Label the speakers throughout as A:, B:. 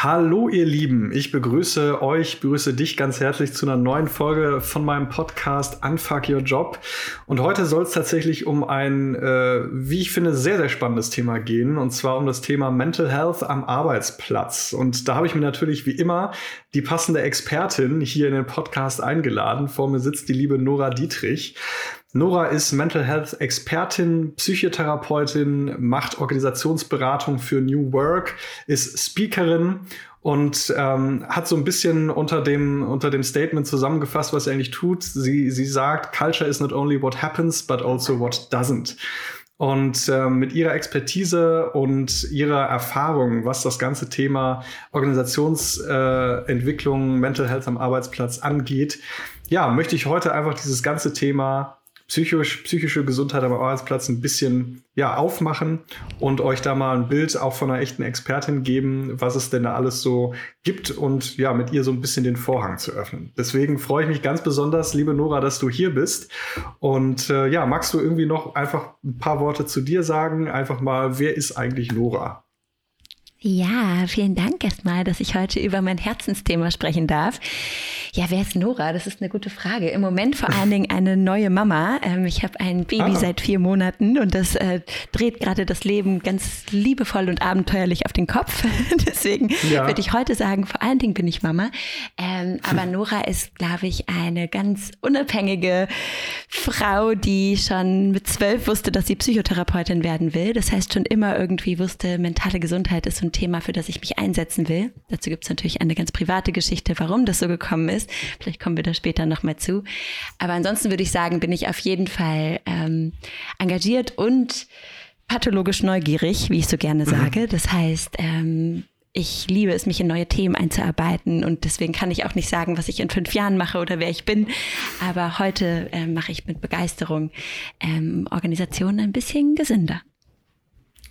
A: Hallo ihr Lieben, ich begrüße euch, begrüße dich ganz herzlich zu einer neuen Folge von meinem Podcast Unfuck Your Job. Und heute soll es tatsächlich um ein, äh, wie ich finde, sehr, sehr spannendes Thema gehen, und zwar um das Thema Mental Health am Arbeitsplatz. Und da habe ich mir natürlich wie immer die passende Expertin hier in den Podcast eingeladen. Vor mir sitzt die liebe Nora Dietrich. Nora ist Mental Health Expertin, Psychotherapeutin, macht Organisationsberatung für New Work, ist Speakerin und ähm, hat so ein bisschen unter dem, unter dem Statement zusammengefasst, was sie eigentlich tut. Sie, sie sagt, Culture is not only what happens, but also what doesn't. Und äh, mit ihrer Expertise und ihrer Erfahrung, was das ganze Thema Organisationsentwicklung, äh, Mental Health am Arbeitsplatz angeht, ja, möchte ich heute einfach dieses ganze Thema psychisch, psychische Gesundheit am Arbeitsplatz ein bisschen ja, aufmachen und euch da mal ein Bild auch von einer echten Expertin geben, was es denn da alles so gibt und ja, mit ihr so ein bisschen den Vorhang zu öffnen. Deswegen freue ich mich ganz besonders, liebe Nora, dass du hier bist. Und äh, ja, magst du irgendwie noch einfach ein paar Worte zu dir sagen? Einfach mal, wer ist eigentlich Nora?
B: Ja, vielen Dank erstmal, dass ich heute über mein Herzensthema sprechen darf. Ja, wer ist Nora? Das ist eine gute Frage. Im Moment vor allen Dingen eine neue Mama. Ähm, ich habe ein Baby ah. seit vier Monaten und das äh, dreht gerade das Leben ganz liebevoll und abenteuerlich auf den Kopf. Deswegen ja. würde ich heute sagen, vor allen Dingen bin ich Mama. Ähm, aber Nora ist, glaube ich, eine ganz unabhängige Frau, die schon mit zwölf wusste, dass sie Psychotherapeutin werden will. Das heißt, schon immer irgendwie wusste, mentale Gesundheit ist ein Thema, für das ich mich einsetzen will. Dazu gibt es natürlich eine ganz private Geschichte, warum das so gekommen ist. Vielleicht kommen wir da später nochmal zu. Aber ansonsten würde ich sagen, bin ich auf jeden Fall ähm, engagiert und pathologisch neugierig, wie ich so gerne mhm. sage. Das heißt, ähm, ich liebe es, mich in neue Themen einzuarbeiten und deswegen kann ich auch nicht sagen, was ich in fünf Jahren mache oder wer ich bin. Aber heute äh, mache ich mit Begeisterung ähm, Organisationen ein bisschen gesünder.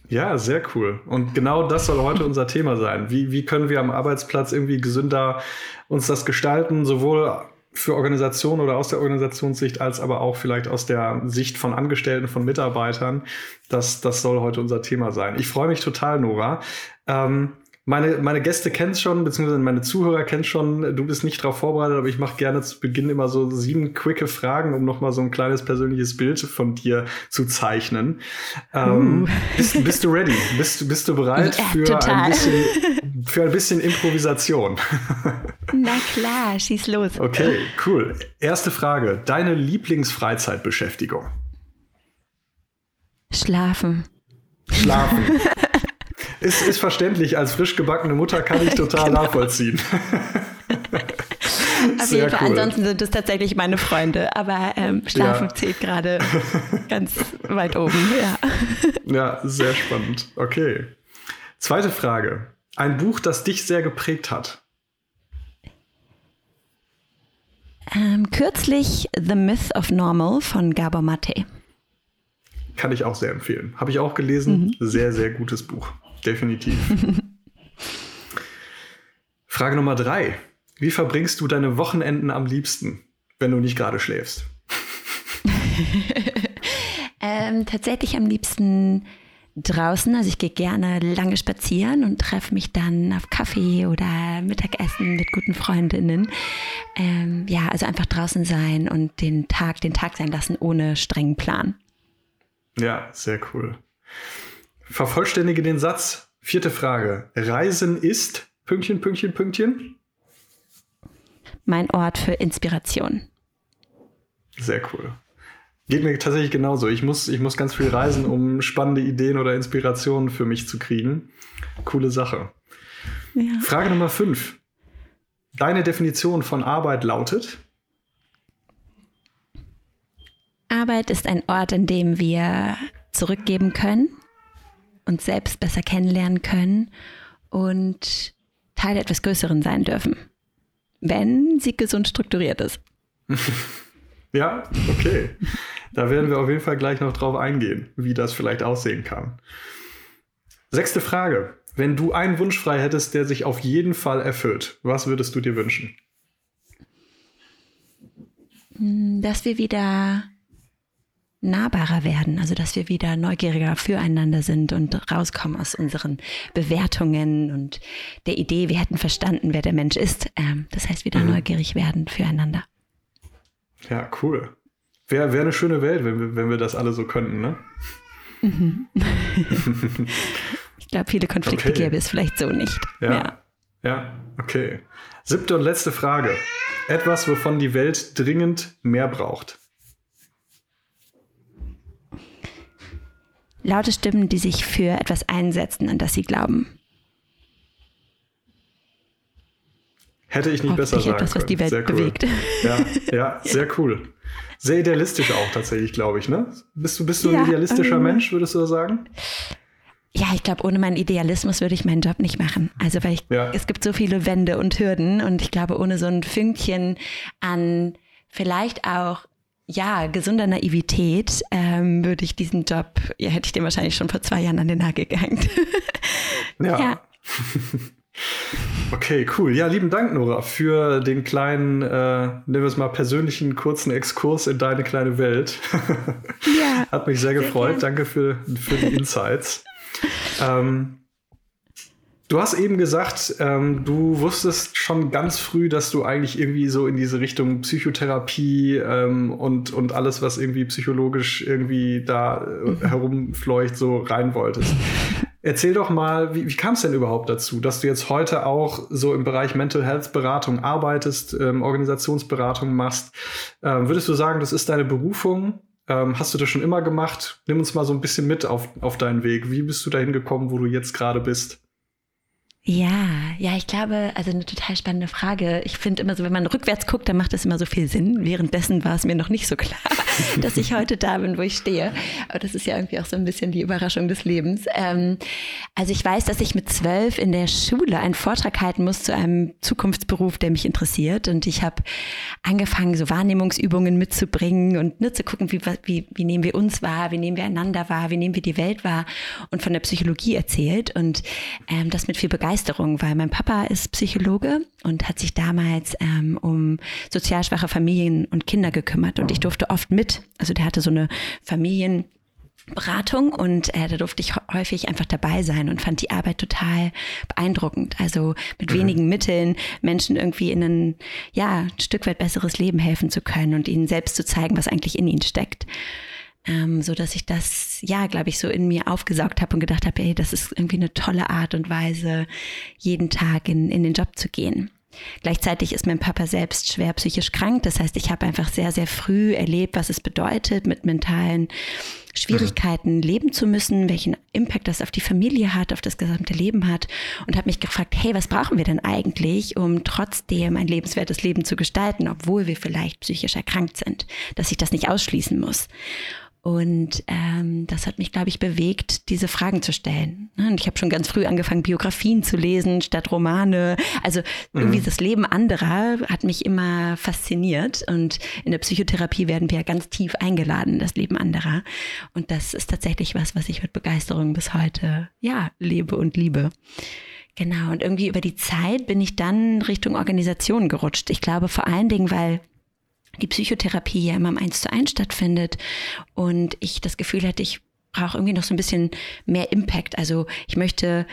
A: Ja, sehr cool. Und genau das soll heute unser Thema sein. Wie, wie können wir am Arbeitsplatz irgendwie gesünder uns das gestalten, sowohl für Organisationen oder aus der Organisationssicht, als aber auch vielleicht aus der Sicht von Angestellten, von Mitarbeitern. Das, das soll heute unser Thema sein. Ich freue mich total, Nora. Ähm, meine, meine Gäste kennen es schon, beziehungsweise meine Zuhörer kennen schon. Du bist nicht darauf vorbereitet, aber ich mache gerne zu Beginn immer so sieben quicke Fragen, um nochmal so ein kleines persönliches Bild von dir zu zeichnen. Ähm, uh. bist, bist, du ready? Bist, bist du bereit ja, für, ein bisschen, für ein bisschen Improvisation?
B: Na klar, schieß los.
A: Okay, cool. Erste Frage. Deine Lieblingsfreizeitbeschäftigung?
B: Schlafen.
A: Schlafen. Ist, ist verständlich. Als frisch gebackene Mutter kann ich total genau. nachvollziehen.
B: Auf jeden Fall. Cool. Ansonsten sind es tatsächlich meine Freunde, aber ähm, Schlafen ja. zählt gerade ganz weit oben. Ja.
A: ja, sehr spannend. Okay. Zweite Frage. Ein Buch, das dich sehr geprägt hat.
B: Ähm, kürzlich The Myth of Normal von Gabor Mate.
A: Kann ich auch sehr empfehlen. Habe ich auch gelesen. Mhm. Sehr, sehr gutes Buch. Definitiv. Frage Nummer drei. Wie verbringst du deine Wochenenden am liebsten, wenn du nicht gerade schläfst?
B: ähm, tatsächlich am liebsten draußen. Also ich gehe gerne lange spazieren und treffe mich dann auf Kaffee oder Mittagessen mit guten Freundinnen. Ähm, ja, also einfach draußen sein und den Tag, den Tag sein lassen ohne strengen Plan.
A: Ja, sehr cool. Vervollständige den Satz. Vierte Frage. Reisen ist Pünktchen, Pünktchen, Pünktchen.
B: Mein Ort für Inspiration.
A: Sehr cool. Geht mir tatsächlich genauso. Ich muss, ich muss ganz viel reisen, um spannende Ideen oder Inspirationen für mich zu kriegen. Coole Sache. Ja. Frage Nummer fünf. Deine Definition von Arbeit lautet?
B: Arbeit ist ein Ort, in dem wir zurückgeben können, uns selbst besser kennenlernen können und Teil etwas Größeren sein dürfen, wenn sie gesund strukturiert ist.
A: ja, okay. Da werden wir auf jeden Fall gleich noch drauf eingehen, wie das vielleicht aussehen kann. Sechste Frage. Wenn du einen Wunsch frei hättest, der sich auf jeden Fall erfüllt, was würdest du dir wünschen?
B: Dass wir wieder nahbarer werden, also dass wir wieder neugieriger füreinander sind und rauskommen aus unseren Bewertungen und der Idee, wir hätten verstanden, wer der Mensch ist. Ähm, das heißt, wieder mhm. neugierig werden füreinander.
A: Ja, cool. Wäre wär eine schöne Welt, wenn wir, wenn wir das alle so könnten, ne? Mhm.
B: ich glaube, viele Konflikte okay. gäbe es vielleicht so nicht.
A: Ja. ja. Ja, okay. Siebte und letzte Frage. Etwas, wovon die Welt dringend mehr braucht.
B: Laute Stimmen, die sich für etwas einsetzen, an das sie glauben.
A: Hätte ich nicht besser sagen
B: etwas, was die Welt
A: sehr
B: bewegt.
A: Cool. Ja, ja, sehr cool. Sehr idealistisch auch tatsächlich, glaube ich, ne? Bist du, bist du ein ja, idealistischer ähm, Mensch, würdest du sagen?
B: Ja, ich glaube, ohne meinen Idealismus würde ich meinen Job nicht machen. Also, weil ich, ja. es gibt so viele Wände und Hürden und ich glaube, ohne so ein Fünkchen an vielleicht auch ja, gesunder Naivität ähm, würde ich diesen Job, ja, hätte ich den wahrscheinlich schon vor zwei Jahren an den Nagel gehängt.
A: ja. ja. Okay, cool. Ja, lieben Dank, Nora, für den kleinen, äh, nennen wir es mal persönlichen kurzen Exkurs in deine kleine Welt. ja. Hat mich sehr gefreut. Sehr Danke für, für die Insights. ähm, du hast eben gesagt, ähm, du wusstest schon ganz früh, dass du eigentlich irgendwie so in diese Richtung Psychotherapie ähm, und, und alles, was irgendwie psychologisch irgendwie da äh, mhm. herumfleucht, so rein wolltest. Erzähl doch mal, wie, wie kam es denn überhaupt dazu, dass du jetzt heute auch so im Bereich Mental Health Beratung arbeitest, ähm, Organisationsberatung machst? Ähm, würdest du sagen, das ist deine Berufung? Ähm, hast du das schon immer gemacht? Nimm uns mal so ein bisschen mit auf, auf deinen Weg. Wie bist du dahin gekommen, wo du jetzt gerade bist?
B: Ja, ja, ich glaube, also eine total spannende Frage. Ich finde immer so, wenn man rückwärts guckt, dann macht das immer so viel Sinn. Währenddessen war es mir noch nicht so klar, dass ich heute da bin, wo ich stehe. Aber das ist ja irgendwie auch so ein bisschen die Überraschung des Lebens. Ähm, also ich weiß, dass ich mit zwölf in der Schule einen Vortrag halten muss zu einem Zukunftsberuf, der mich interessiert. Und ich habe angefangen, so Wahrnehmungsübungen mitzubringen und ne, zu gucken, wie, wie, wie nehmen wir uns wahr, wie nehmen wir einander wahr, wie nehmen wir die Welt wahr und von der Psychologie erzählt. Und ähm, das mit viel Begeisterung Begeisterung, weil mein Papa ist Psychologe und hat sich damals ähm, um sozial schwache Familien und Kinder gekümmert und ich durfte oft mit. Also der hatte so eine Familien Beratung und äh, da durfte ich häufig einfach dabei sein und fand die Arbeit total beeindruckend. Also mit mhm. wenigen Mitteln Menschen irgendwie in ein, ja, ein Stück weit besseres Leben helfen zu können und ihnen selbst zu zeigen, was eigentlich in ihnen steckt ähm, so dass ich das ja, glaube ich, so in mir aufgesaugt habe und gedacht habe, ey, das ist irgendwie eine tolle Art und Weise, jeden Tag in, in den Job zu gehen. Gleichzeitig ist mein Papa selbst schwer psychisch krank. Das heißt, ich habe einfach sehr, sehr früh erlebt, was es bedeutet, mit mentalen Schwierigkeiten leben zu müssen, welchen Impact das auf die Familie hat, auf das gesamte Leben hat und habe mich gefragt, hey, was brauchen wir denn eigentlich, um trotzdem ein lebenswertes Leben zu gestalten, obwohl wir vielleicht psychisch erkrankt sind, dass ich das nicht ausschließen muss. Und ähm, das hat mich, glaube ich, bewegt, diese Fragen zu stellen. Ne, und ich habe schon ganz früh angefangen, Biografien zu lesen statt Romane. Also irgendwie mhm. das Leben anderer hat mich immer fasziniert. Und in der Psychotherapie werden wir ganz tief eingeladen, das Leben anderer. Und das ist tatsächlich was, was ich mit Begeisterung bis heute, ja, lebe und liebe. Genau. Und irgendwie über die Zeit bin ich dann Richtung Organisation gerutscht. Ich glaube vor allen Dingen, weil die Psychotherapie ja immer im Eins zu eins stattfindet und ich das Gefühl hatte, ich brauche irgendwie noch so ein bisschen mehr Impact. Also ich möchte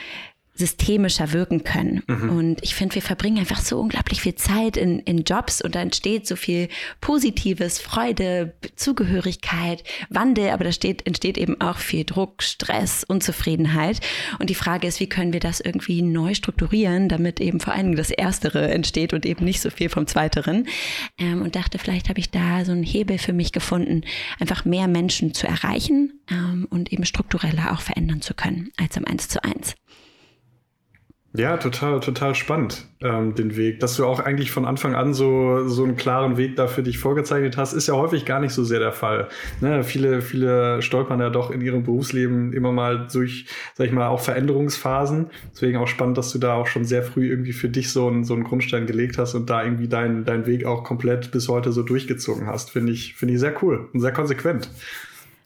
B: systemischer wirken können. Mhm. Und ich finde, wir verbringen einfach so unglaublich viel Zeit in, in Jobs und da entsteht so viel Positives, Freude, Zugehörigkeit, Wandel, aber da steht, entsteht eben auch viel Druck, Stress, Unzufriedenheit. Und die Frage ist, wie können wir das irgendwie neu strukturieren, damit eben vor allem das Erstere entsteht und eben nicht so viel vom Zweiteren. Ähm, und dachte, vielleicht habe ich da so einen Hebel für mich gefunden, einfach mehr Menschen zu erreichen ähm, und eben struktureller auch verändern zu können als im Eins zu eins.
A: Ja, total, total spannend, ähm, den Weg. Dass du auch eigentlich von Anfang an so, so einen klaren Weg da für dich vorgezeichnet hast, ist ja häufig gar nicht so sehr der Fall. Ne? Viele, viele stolpern ja doch in ihrem Berufsleben immer mal durch, sag ich mal, auch Veränderungsphasen. Deswegen auch spannend, dass du da auch schon sehr früh irgendwie für dich so einen, so einen Grundstein gelegt hast und da irgendwie deinen dein Weg auch komplett bis heute so durchgezogen hast. Finde ich, finde ich sehr cool und sehr konsequent.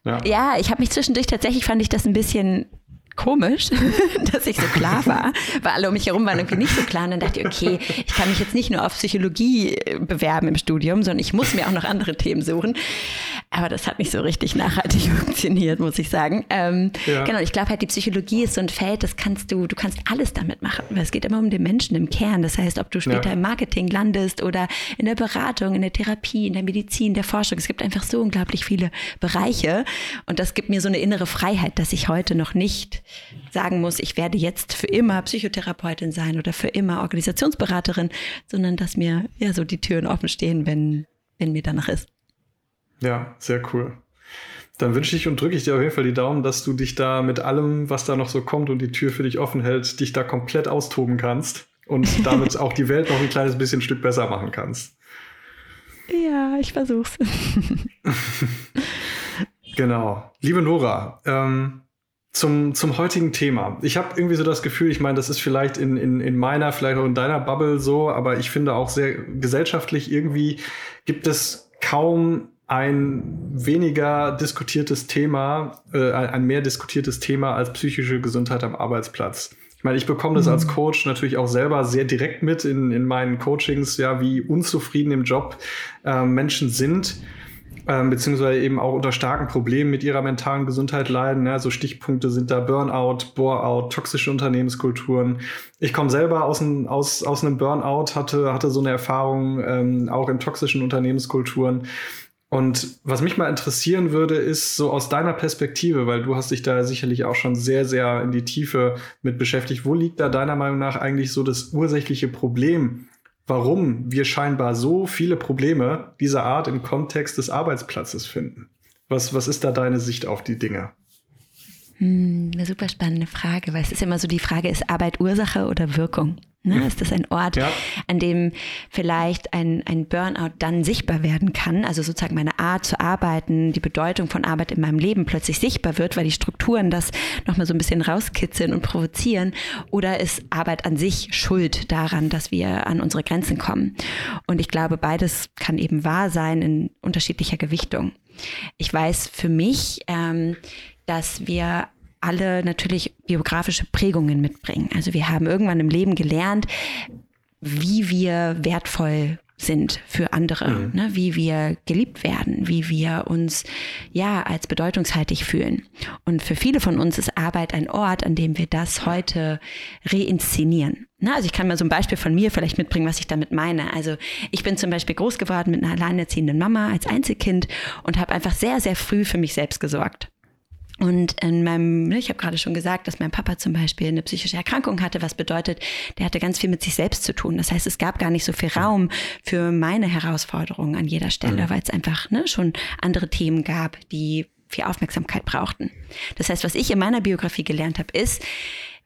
B: Ja, ja ich habe mich zwischendurch tatsächlich fand ich das ein bisschen komisch, dass ich so klar war, weil alle um mich herum waren irgendwie nicht so klar. Und dann dachte ich, okay, ich kann mich jetzt nicht nur auf Psychologie äh, bewerben im Studium, sondern ich muss mir auch noch andere Themen suchen. Aber das hat nicht so richtig nachhaltig funktioniert, muss ich sagen. Ähm, ja. Genau, ich glaube halt, die Psychologie ist so ein Feld, das kannst du, du kannst alles damit machen, weil es geht immer um den Menschen im Kern. Das heißt, ob du später ja. im Marketing landest oder in der Beratung, in der Therapie, in der Medizin, der Forschung. Es gibt einfach so unglaublich viele Bereiche und das gibt mir so eine innere Freiheit, dass ich heute noch nicht sagen muss, ich werde jetzt für immer Psychotherapeutin sein oder für immer Organisationsberaterin, sondern dass mir ja so die Türen offen stehen, wenn, wenn mir danach ist.
A: Ja, sehr cool. Dann wünsche ich und drücke ich dir auf jeden Fall die Daumen, dass du dich da mit allem, was da noch so kommt und die Tür für dich offen hält, dich da komplett austoben kannst und damit auch die Welt noch ein kleines bisschen Stück besser machen kannst.
B: Ja, ich versuch's.
A: genau. Liebe Nora, ähm, zum, zum heutigen Thema. Ich habe irgendwie so das Gefühl, ich meine, das ist vielleicht in, in, in meiner, vielleicht auch in deiner Bubble so, aber ich finde auch sehr gesellschaftlich irgendwie gibt es kaum ein weniger diskutiertes Thema, äh, ein mehr diskutiertes Thema als psychische Gesundheit am Arbeitsplatz. Ich meine, ich bekomme das mhm. als Coach natürlich auch selber sehr direkt mit in, in meinen Coachings, ja, wie unzufrieden im Job äh, Menschen sind, äh, beziehungsweise eben auch unter starken Problemen mit ihrer mentalen Gesundheit leiden. Ja, so Stichpunkte sind da Burnout, Boreout, toxische Unternehmenskulturen. Ich komme selber aus, ein, aus, aus einem Burnout, hatte, hatte so eine Erfahrung ähm, auch in toxischen Unternehmenskulturen. Und was mich mal interessieren würde, ist so aus deiner Perspektive, weil du hast dich da sicherlich auch schon sehr, sehr in die Tiefe mit beschäftigt. Wo liegt da deiner Meinung nach eigentlich so das ursächliche Problem, warum wir scheinbar so viele Probleme dieser Art im Kontext des Arbeitsplatzes finden? Was, was ist da deine Sicht auf die Dinge?
B: Hm, eine super spannende Frage, weil es ist immer so die Frage, ist Arbeit Ursache oder Wirkung? Ne? Ist das ein Ort, ja. an dem vielleicht ein, ein Burnout dann sichtbar werden kann? Also sozusagen meine Art zu arbeiten, die Bedeutung von Arbeit in meinem Leben plötzlich sichtbar wird, weil die Strukturen das nochmal so ein bisschen rauskitzeln und provozieren? Oder ist Arbeit an sich schuld daran, dass wir an unsere Grenzen kommen? Und ich glaube, beides kann eben wahr sein in unterschiedlicher Gewichtung. Ich weiß für mich, ähm, dass wir alle natürlich biografische Prägungen mitbringen. Also wir haben irgendwann im Leben gelernt, wie wir wertvoll sind für andere, mhm. ne? wie wir geliebt werden, wie wir uns ja als bedeutungshaltig fühlen. Und für viele von uns ist Arbeit ein Ort, an dem wir das heute reinszenieren. Na, also ich kann mal so ein Beispiel von mir vielleicht mitbringen, was ich damit meine. Also ich bin zum Beispiel groß geworden mit einer alleinerziehenden Mama als Einzelkind und habe einfach sehr, sehr früh für mich selbst gesorgt. Und in meinem, ne, ich habe gerade schon gesagt, dass mein Papa zum Beispiel eine psychische Erkrankung hatte, was bedeutet, der hatte ganz viel mit sich selbst zu tun. Das heißt, es gab gar nicht so viel Raum für meine Herausforderungen an jeder Stelle, mhm. weil es einfach ne, schon andere Themen gab, die viel Aufmerksamkeit brauchten. Das heißt, was ich in meiner Biografie gelernt habe, ist,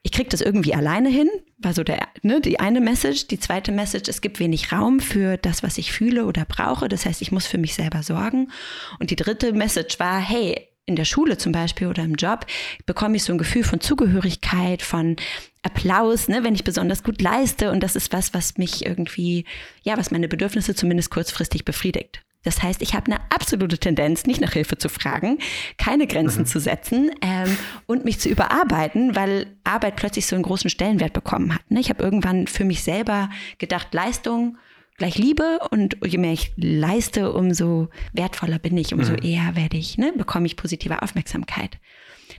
B: ich kriege das irgendwie alleine hin, war so der, ne, die eine Message. Die zweite Message, es gibt wenig Raum für das, was ich fühle oder brauche. Das heißt, ich muss für mich selber sorgen. Und die dritte Message war, hey, in der Schule zum Beispiel oder im Job bekomme ich so ein Gefühl von Zugehörigkeit, von Applaus, ne, wenn ich besonders gut leiste. Und das ist was, was mich irgendwie, ja, was meine Bedürfnisse zumindest kurzfristig befriedigt. Das heißt, ich habe eine absolute Tendenz, nicht nach Hilfe zu fragen, keine Grenzen mhm. zu setzen ähm, und mich zu überarbeiten, weil Arbeit plötzlich so einen großen Stellenwert bekommen hat. Ne? Ich habe irgendwann für mich selber gedacht, Leistung gleich Liebe und je mehr ich leiste, umso wertvoller bin ich, umso mhm. eher werde ich, ne, bekomme ich positive Aufmerksamkeit.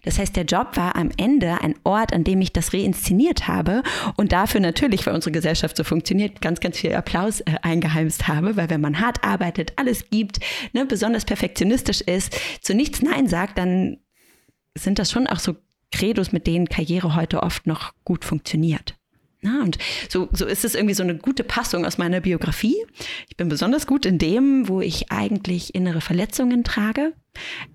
B: Das heißt, der Job war am Ende ein Ort, an dem ich das reinszeniert habe und dafür natürlich, weil unsere Gesellschaft so funktioniert, ganz, ganz viel Applaus äh, eingeheimst habe, weil wenn man hart arbeitet, alles gibt, ne, besonders perfektionistisch ist, zu nichts Nein sagt, dann sind das schon auch so Credos, mit denen Karriere heute oft noch gut funktioniert. Na, und so, so ist es irgendwie so eine gute Passung aus meiner Biografie. Ich bin besonders gut in dem, wo ich eigentlich innere Verletzungen trage.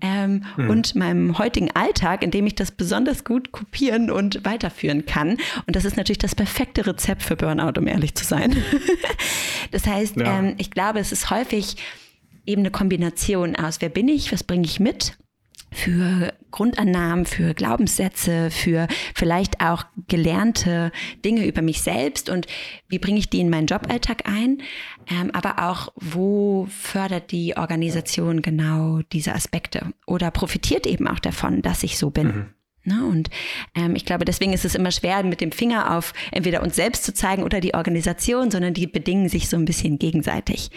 B: Ähm, hm. Und meinem heutigen Alltag, in dem ich das besonders gut kopieren und weiterführen kann. Und das ist natürlich das perfekte Rezept für Burnout, um ehrlich zu sein. das heißt, ja. ähm, ich glaube, es ist häufig eben eine Kombination aus, wer bin ich, was bringe ich mit für Grundannahmen, für Glaubenssätze, für vielleicht auch gelernte Dinge über mich selbst und wie bringe ich die in meinen Joballtag ein, ähm, aber auch wo fördert die Organisation genau diese Aspekte oder profitiert eben auch davon, dass ich so bin. Mhm. Ne? Und ähm, ich glaube, deswegen ist es immer schwer, mit dem Finger auf entweder uns selbst zu zeigen oder die Organisation, sondern die bedingen sich so ein bisschen gegenseitig.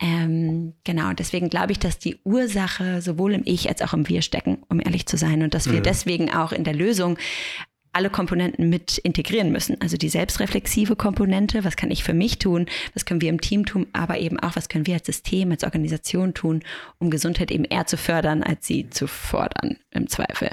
B: Ähm, genau, deswegen glaube ich, dass die Ursache sowohl im Ich als auch im Wir stecken, um ehrlich zu sein. Und dass wir mhm. deswegen auch in der Lösung alle Komponenten mit integrieren müssen. Also die selbstreflexive Komponente, was kann ich für mich tun, was können wir im Team tun, aber eben auch, was können wir als System, als Organisation tun, um Gesundheit eben eher zu fördern, als sie zu fordern, im Zweifel.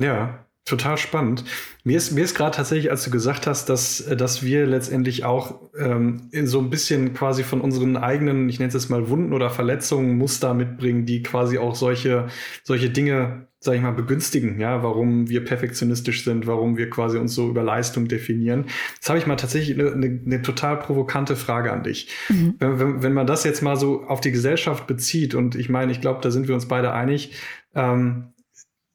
A: Ja, total spannend. Mir ist, mir ist gerade tatsächlich, als du gesagt hast, dass, dass wir letztendlich auch ähm, in so ein bisschen quasi von unseren eigenen, ich nenne es jetzt mal Wunden oder Verletzungen, Muster mitbringen, die quasi auch solche, solche Dinge, sag ich mal, begünstigen, ja, warum wir perfektionistisch sind, warum wir quasi uns so über Leistung definieren. Jetzt habe ich mal tatsächlich eine, eine, eine total provokante Frage an dich. Mhm. Wenn, wenn, wenn man das jetzt mal so auf die Gesellschaft bezieht, und ich meine, ich glaube, da sind wir uns beide einig, ähm,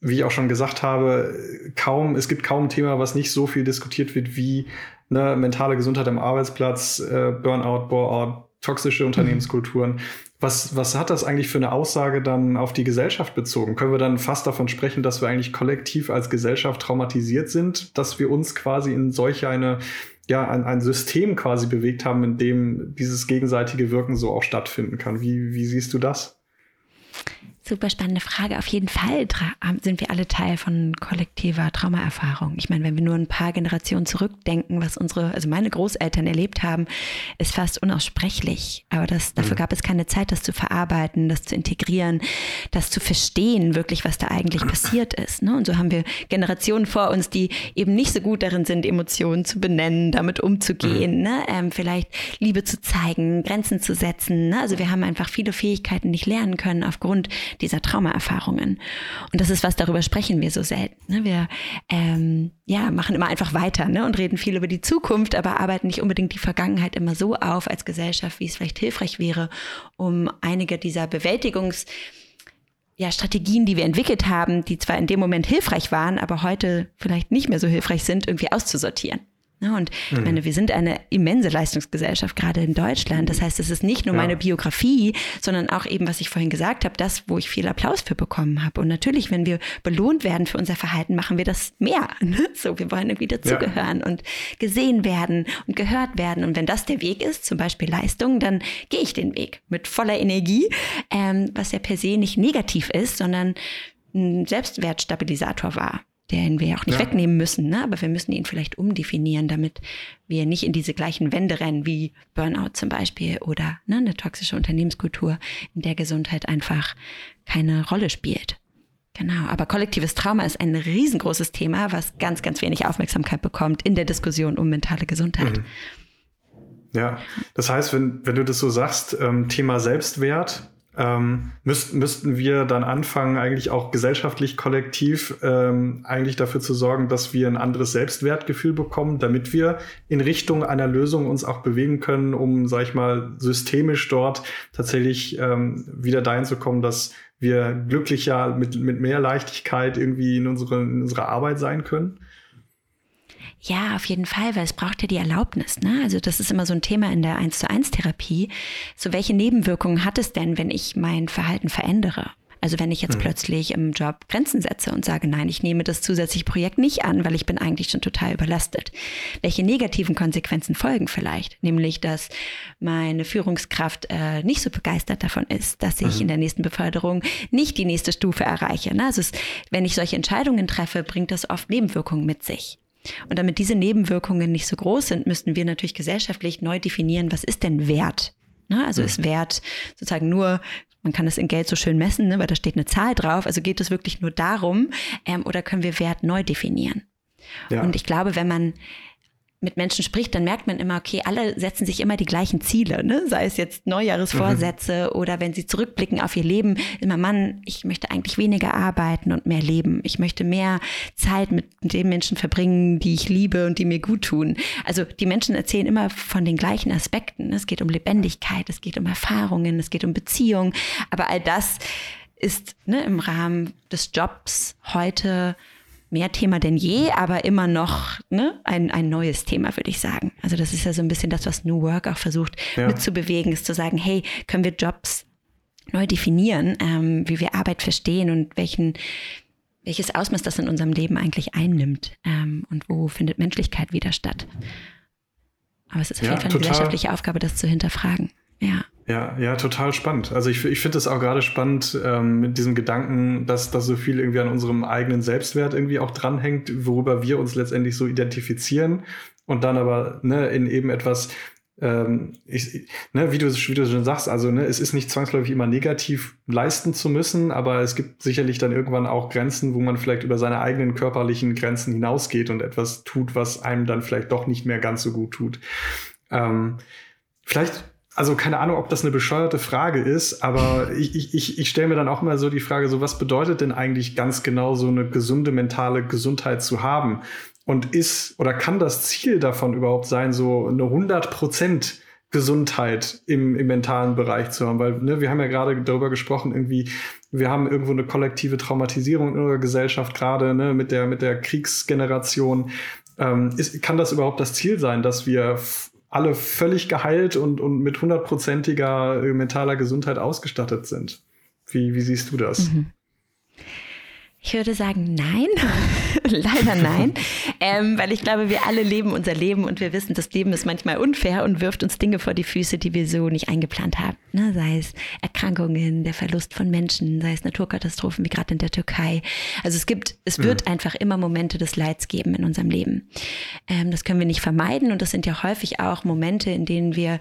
A: wie ich auch schon gesagt habe, kaum, es gibt kaum ein Thema, was nicht so viel diskutiert wird wie ne, mentale Gesundheit am Arbeitsplatz, äh, Burnout, Boreout, toxische Unternehmenskulturen. Was, was hat das eigentlich für eine Aussage dann auf die Gesellschaft bezogen? Können wir dann fast davon sprechen, dass wir eigentlich kollektiv als Gesellschaft traumatisiert sind, dass wir uns quasi in solch eine, ja, ein, ein System quasi bewegt haben, in dem dieses gegenseitige Wirken so auch stattfinden kann? Wie, wie siehst du das?
B: Super spannende Frage. Auf jeden Fall sind wir alle Teil von kollektiver Traumaerfahrung. Ich meine, wenn wir nur ein paar Generationen zurückdenken, was unsere, also meine Großeltern erlebt haben, ist fast unaussprechlich. Aber das, dafür mhm. gab es keine Zeit, das zu verarbeiten, das zu integrieren, das zu verstehen, wirklich, was da eigentlich passiert ist. Ne? Und so haben wir Generationen vor uns, die eben nicht so gut darin sind, Emotionen zu benennen, damit umzugehen, mhm. ne? ähm, vielleicht Liebe zu zeigen, Grenzen zu setzen. Ne? Also wir haben einfach viele Fähigkeiten nicht lernen können aufgrund dieser Traumaerfahrungen. Und das ist was, darüber sprechen wir so selten. Ne? Wir ähm, ja, machen immer einfach weiter ne? und reden viel über die Zukunft, aber arbeiten nicht unbedingt die Vergangenheit immer so auf als Gesellschaft, wie es vielleicht hilfreich wäre, um einige dieser Bewältigungs- ja, Strategien, die wir entwickelt haben, die zwar in dem Moment hilfreich waren, aber heute vielleicht nicht mehr so hilfreich sind, irgendwie auszusortieren. Ne, und ich meine, wir sind eine immense Leistungsgesellschaft, gerade in Deutschland. Das heißt, es ist nicht nur ja. meine Biografie, sondern auch eben, was ich vorhin gesagt habe, das, wo ich viel Applaus für bekommen habe. Und natürlich, wenn wir belohnt werden für unser Verhalten, machen wir das mehr. Ne? So, wir wollen irgendwie dazugehören ja. und gesehen werden und gehört werden. Und wenn das der Weg ist, zum Beispiel Leistung, dann gehe ich den Weg mit voller Energie, ähm, was ja per se nicht negativ ist, sondern ein Selbstwertstabilisator war den wir ja auch nicht ja. wegnehmen müssen, ne? aber wir müssen ihn vielleicht umdefinieren, damit wir nicht in diese gleichen Wände rennen wie Burnout zum Beispiel oder ne, eine toxische Unternehmenskultur, in der Gesundheit einfach keine Rolle spielt. Genau, aber kollektives Trauma ist ein riesengroßes Thema, was ganz, ganz wenig Aufmerksamkeit bekommt in der Diskussion um mentale Gesundheit. Mhm.
A: Ja, das heißt, wenn, wenn du das so sagst, ähm, Thema Selbstwert, ähm, müssten, müssten wir dann anfangen, eigentlich auch gesellschaftlich kollektiv ähm, eigentlich dafür zu sorgen, dass wir ein anderes Selbstwertgefühl bekommen, damit wir in Richtung einer Lösung uns auch bewegen können, um, sag ich mal, systemisch dort tatsächlich ähm, wieder dahin zu kommen, dass wir glücklicher mit, mit mehr Leichtigkeit irgendwie in, unsere, in unserer Arbeit sein können?
B: Ja, auf jeden Fall, weil es braucht ja die Erlaubnis. Ne? Also das ist immer so ein Thema in der 1 zu 1 Therapie. So welche Nebenwirkungen hat es denn, wenn ich mein Verhalten verändere? Also wenn ich jetzt mhm. plötzlich im Job Grenzen setze und sage, nein, ich nehme das zusätzliche Projekt nicht an, weil ich bin eigentlich schon total überlastet. Welche negativen Konsequenzen folgen vielleicht? Nämlich, dass meine Führungskraft äh, nicht so begeistert davon ist, dass ich mhm. in der nächsten Beförderung nicht die nächste Stufe erreiche. Ne? Also es, wenn ich solche Entscheidungen treffe, bringt das oft Nebenwirkungen mit sich. Und damit diese Nebenwirkungen nicht so groß sind, müssten wir natürlich gesellschaftlich neu definieren, was ist denn Wert? Ne? Also ist Wert sozusagen nur, man kann es in Geld so schön messen, ne, weil da steht eine Zahl drauf. Also geht es wirklich nur darum, ähm, oder können wir Wert neu definieren? Ja. Und ich glaube, wenn man mit Menschen spricht, dann merkt man immer, okay, alle setzen sich immer die gleichen Ziele, ne? sei es jetzt Neujahresvorsätze mhm. oder wenn sie zurückblicken auf ihr Leben, immer, Mann, ich möchte eigentlich weniger arbeiten und mehr leben. Ich möchte mehr Zeit mit den Menschen verbringen, die ich liebe und die mir gut tun. Also die Menschen erzählen immer von den gleichen Aspekten. Es geht um Lebendigkeit, es geht um Erfahrungen, es geht um Beziehungen, aber all das ist ne, im Rahmen des Jobs heute mehr Thema denn je, aber immer noch ne, ein, ein neues Thema, würde ich sagen. Also das ist ja so ein bisschen das, was New Work auch versucht ja. mitzubewegen, ist zu sagen, hey, können wir Jobs neu definieren, ähm, wie wir Arbeit verstehen und welchen welches Ausmaß das in unserem Leben eigentlich einnimmt ähm, und wo findet Menschlichkeit wieder statt. Aber es ist auf ja, jeden Fall eine total. gesellschaftliche Aufgabe, das zu hinterfragen. Ja.
A: Ja, ja, total spannend. Also ich, ich finde es auch gerade spannend ähm, mit diesem Gedanken, dass, dass so viel irgendwie an unserem eigenen Selbstwert irgendwie auch dranhängt, worüber wir uns letztendlich so identifizieren und dann aber ne, in eben etwas, ähm, ich, ne, wie, du, wie du schon sagst, also ne, es ist nicht zwangsläufig immer negativ leisten zu müssen, aber es gibt sicherlich dann irgendwann auch Grenzen, wo man vielleicht über seine eigenen körperlichen Grenzen hinausgeht und etwas tut, was einem dann vielleicht doch nicht mehr ganz so gut tut. Ähm, vielleicht also keine Ahnung, ob das eine bescheuerte Frage ist, aber ich, ich, ich stelle mir dann auch mal so die Frage, so was bedeutet denn eigentlich ganz genau so eine gesunde mentale Gesundheit zu haben? Und ist oder kann das Ziel davon überhaupt sein, so eine 100 Prozent Gesundheit im, im mentalen Bereich zu haben? Weil ne, wir haben ja gerade darüber gesprochen, irgendwie, wir haben irgendwo eine kollektive Traumatisierung in unserer Gesellschaft gerade ne, mit der mit der Kriegsgeneration. Ähm, ist, kann das überhaupt das Ziel sein, dass wir alle völlig geheilt und, und mit hundertprozentiger mentaler Gesundheit ausgestattet sind. Wie, wie siehst du das? Mhm.
B: Ich würde sagen, nein, leider nein, ähm, weil ich glaube, wir alle leben unser Leben und wir wissen, das Leben ist manchmal unfair und wirft uns Dinge vor die Füße, die wir so nicht eingeplant haben. Ne? Sei es Erkrankungen, der Verlust von Menschen, sei es Naturkatastrophen wie gerade in der Türkei. Also es gibt, es wird mhm. einfach immer Momente des Leids geben in unserem Leben. Ähm, das können wir nicht vermeiden und das sind ja häufig auch Momente, in denen wir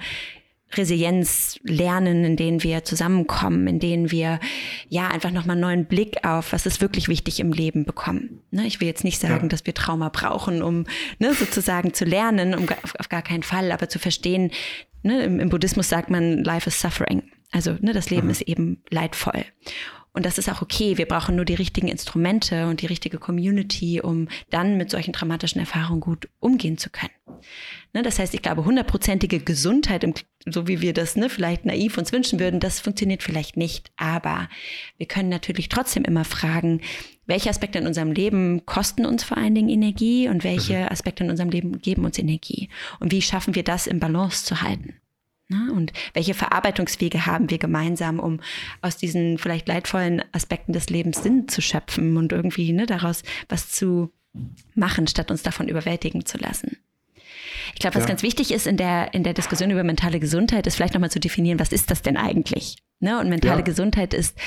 B: Resilienz lernen, in denen wir zusammenkommen, in denen wir ja einfach nochmal einen neuen Blick auf, was ist wirklich wichtig im Leben bekommen. Ne, ich will jetzt nicht sagen, ja. dass wir Trauma brauchen, um ne, sozusagen zu lernen, um auf, auf, gar keinen Fall, aber zu verstehen, ne, im, im, Buddhismus sagt man, life is suffering. Also ne, das Leben mhm. ist eben leidvoll. Und das ist auch okay. Wir brauchen nur die richtigen Instrumente und die richtige Community, um dann mit solchen dramatischen Erfahrungen gut umgehen zu können. Ne, das heißt, ich glaube, hundertprozentige Gesundheit, so wie wir das ne, vielleicht naiv uns wünschen würden, das funktioniert vielleicht nicht. Aber wir können natürlich trotzdem immer fragen, welche Aspekte in unserem Leben kosten uns vor allen Dingen Energie und welche mhm. Aspekte in unserem Leben geben uns Energie? Und wie schaffen wir das im Balance zu halten? Ne? Und welche Verarbeitungswege haben wir gemeinsam, um aus diesen vielleicht leidvollen Aspekten des Lebens Sinn zu schöpfen und irgendwie ne, daraus was zu machen, statt uns davon überwältigen zu lassen? Ich glaube, was ja. ganz wichtig ist in der, in der Diskussion über mentale Gesundheit, ist vielleicht nochmal zu definieren, was ist das denn eigentlich? Ne? Und mentale ja. Gesundheit ist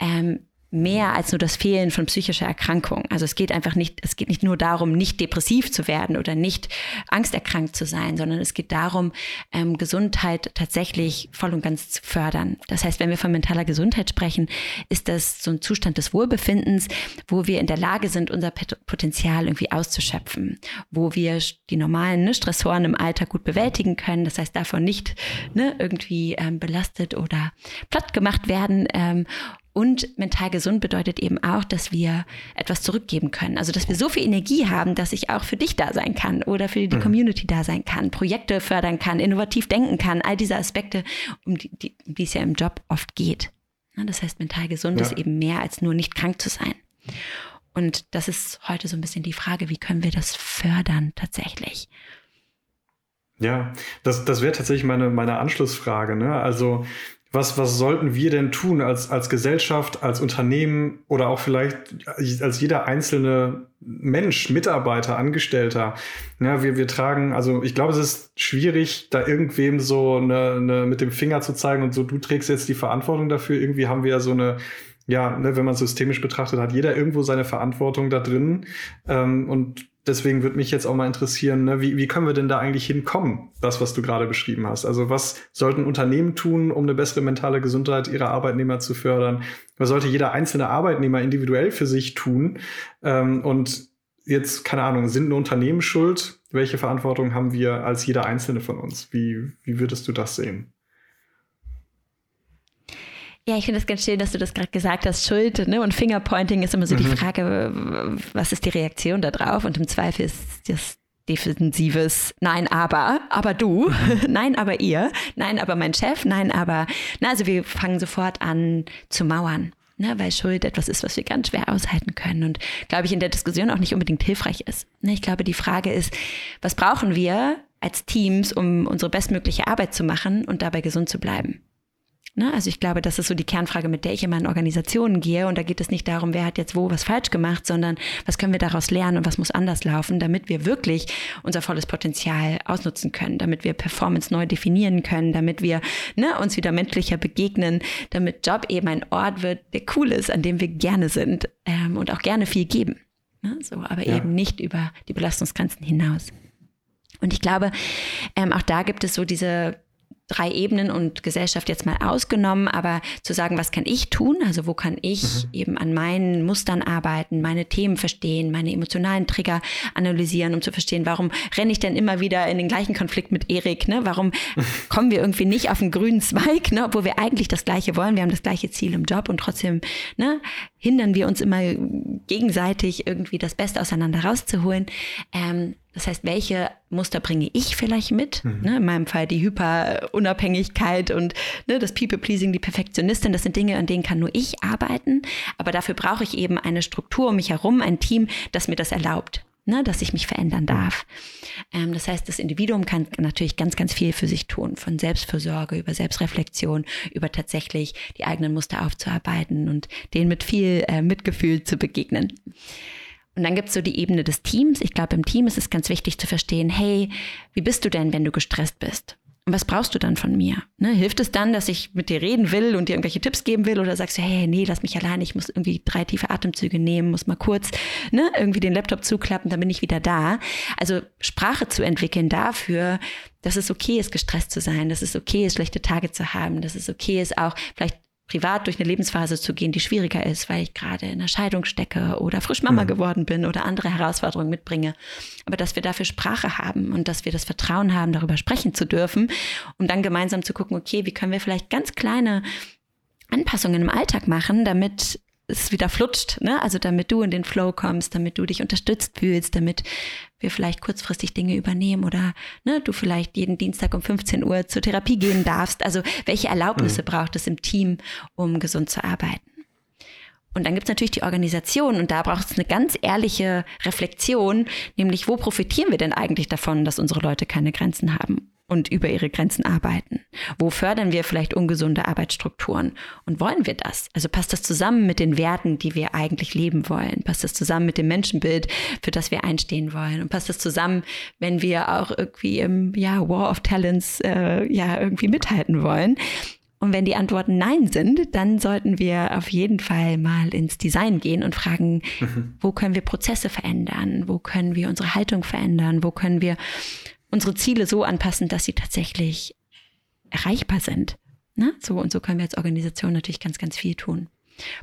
B: ähm, mehr als nur das Fehlen von psychischer Erkrankung. Also es geht einfach nicht, es geht nicht nur darum, nicht depressiv zu werden oder nicht angsterkrankt zu sein, sondern es geht darum, ähm, Gesundheit tatsächlich voll und ganz zu fördern. Das heißt, wenn wir von mentaler Gesundheit sprechen, ist das so ein Zustand des Wohlbefindens, wo wir in der Lage sind, unser Potenzial irgendwie auszuschöpfen, wo wir die normalen ne, Stressoren im Alltag gut bewältigen können. Das heißt, davon nicht ne, irgendwie ähm, belastet oder platt gemacht werden ähm, und mental gesund bedeutet eben auch, dass wir etwas zurückgeben können. Also, dass wir so viel Energie haben, dass ich auch für dich da sein kann oder für die mhm. Community da sein kann, Projekte fördern kann, innovativ denken kann, all diese Aspekte, um die, die, um die es ja im Job oft geht. Das heißt, mental gesund ja. ist eben mehr als nur nicht krank zu sein. Und das ist heute so ein bisschen die Frage, wie können wir das fördern tatsächlich?
A: Ja, das, das wäre tatsächlich meine, meine Anschlussfrage. Ne? Also was, was sollten wir denn tun als, als Gesellschaft, als Unternehmen oder auch vielleicht als jeder einzelne Mensch, Mitarbeiter, Angestellter? Ja, wir, wir tragen, also ich glaube, es ist schwierig, da irgendwem so eine, eine, mit dem Finger zu zeigen und so, du trägst jetzt die Verantwortung dafür. Irgendwie haben wir ja so eine, ja, ne, wenn man systemisch betrachtet, hat jeder irgendwo seine Verantwortung da drin. Ähm, und deswegen würde mich jetzt auch mal interessieren, ne, wie, wie können wir denn da eigentlich hinkommen, das, was du gerade beschrieben hast? Also was sollten Unternehmen tun, um eine bessere mentale Gesundheit ihrer Arbeitnehmer zu fördern? Was sollte jeder einzelne Arbeitnehmer individuell für sich tun? Ähm, und jetzt, keine Ahnung, sind nur Unternehmen schuld? Welche Verantwortung haben wir als jeder einzelne von uns? Wie, wie würdest du das sehen?
B: Ja, ich finde es ganz schön, dass du das gerade gesagt hast. Schuld ne? und Fingerpointing ist immer so mhm. die Frage, was ist die Reaktion da drauf? Und im Zweifel ist das defensives Nein, aber, aber du, mhm. nein, aber ihr, nein, aber mein Chef, nein, aber, na, also wir fangen sofort an zu mauern. Ne, weil Schuld etwas ist, was wir ganz schwer aushalten können und glaube ich in der Diskussion auch nicht unbedingt hilfreich ist. Ne, ich glaube, die Frage ist, was brauchen wir als Teams, um unsere bestmögliche Arbeit zu machen und dabei gesund zu bleiben? Ne? Also ich glaube, das ist so die Kernfrage, mit der ich immer in Organisationen gehe. Und da geht es nicht darum, wer hat jetzt wo was falsch gemacht, sondern was können wir daraus lernen und was muss anders laufen, damit wir wirklich unser volles Potenzial ausnutzen können, damit wir Performance neu definieren können, damit wir ne, uns wieder menschlicher begegnen, damit Job eben ein Ort wird, der cool ist, an dem wir gerne sind ähm, und auch gerne viel geben. Ne? So, aber ja. eben nicht über die Belastungsgrenzen hinaus. Und ich glaube, ähm, auch da gibt es so diese drei Ebenen und Gesellschaft jetzt mal ausgenommen, aber zu sagen, was kann ich tun? Also wo kann ich mhm. eben an meinen Mustern arbeiten, meine Themen verstehen, meine emotionalen Trigger analysieren, um zu verstehen, warum renne ich denn immer wieder in den gleichen Konflikt mit Erik? Ne? Warum kommen wir irgendwie nicht auf einen grünen Zweig, ne? obwohl wir eigentlich das Gleiche wollen? Wir haben das gleiche Ziel im Job und trotzdem ne, hindern wir uns immer gegenseitig irgendwie das Beste auseinander rauszuholen. Ähm, das heißt, welche Muster bringe ich vielleicht mit? Mhm. Ne, in meinem Fall die Hyperunabhängigkeit und ne, das People-Pleasing, die Perfektionistin, das sind Dinge, an denen kann nur ich arbeiten. Aber dafür brauche ich eben eine Struktur um mich herum, ein Team, das mir das erlaubt. Ne, dass ich mich verändern mhm. darf. Ähm, das heißt, das Individuum kann natürlich ganz, ganz viel für sich tun, von Selbstfürsorge über Selbstreflexion, über tatsächlich die eigenen Muster aufzuarbeiten und denen mit viel äh, Mitgefühl zu begegnen. Und dann gibt es so die Ebene des Teams. Ich glaube, im Team ist es ganz wichtig zu verstehen, hey, wie bist du denn, wenn du gestresst bist? Und was brauchst du dann von mir? Ne, hilft es dann, dass ich mit dir reden will und dir irgendwelche Tipps geben will? Oder sagst du, hey, nee, lass mich allein, ich muss irgendwie drei tiefe Atemzüge nehmen, muss mal kurz ne, irgendwie den Laptop zuklappen, dann bin ich wieder da. Also Sprache zu entwickeln dafür, dass es okay ist, gestresst zu sein, dass es okay ist, schlechte Tage zu haben, dass es okay ist, auch vielleicht privat durch eine Lebensphase zu gehen, die schwieriger ist, weil ich gerade in einer Scheidung stecke oder frisch Mama mhm. geworden bin oder andere Herausforderungen mitbringe. Aber dass wir dafür Sprache haben und dass wir das Vertrauen haben, darüber sprechen zu dürfen, um dann gemeinsam zu gucken, okay, wie können wir vielleicht ganz kleine Anpassungen im Alltag machen, damit es wieder flutscht, ne? Also damit du in den Flow kommst, damit du dich unterstützt fühlst, damit wir vielleicht kurzfristig Dinge übernehmen oder ne, du vielleicht jeden Dienstag um 15 Uhr zur Therapie gehen darfst. Also welche Erlaubnisse mhm. braucht es im Team, um gesund zu arbeiten? Und dann gibt es natürlich die Organisation und da braucht es eine ganz ehrliche Reflexion, nämlich wo profitieren wir denn eigentlich davon, dass unsere Leute keine Grenzen haben? Und über ihre Grenzen arbeiten? Wo fördern wir vielleicht ungesunde Arbeitsstrukturen? Und wollen wir das? Also passt das zusammen mit den Werten, die wir eigentlich leben wollen? Passt das zusammen mit dem Menschenbild, für das wir einstehen wollen? Und passt das zusammen, wenn wir auch irgendwie im ja, War of Talents äh, ja irgendwie mithalten wollen? Und wenn die Antworten Nein sind, dann sollten wir auf jeden Fall mal ins Design gehen und fragen, mhm. wo können wir Prozesse verändern? Wo können wir unsere Haltung verändern? Wo können wir unsere Ziele so anpassen, dass sie tatsächlich erreichbar sind. Ne? So und so können wir als Organisation natürlich ganz, ganz viel tun.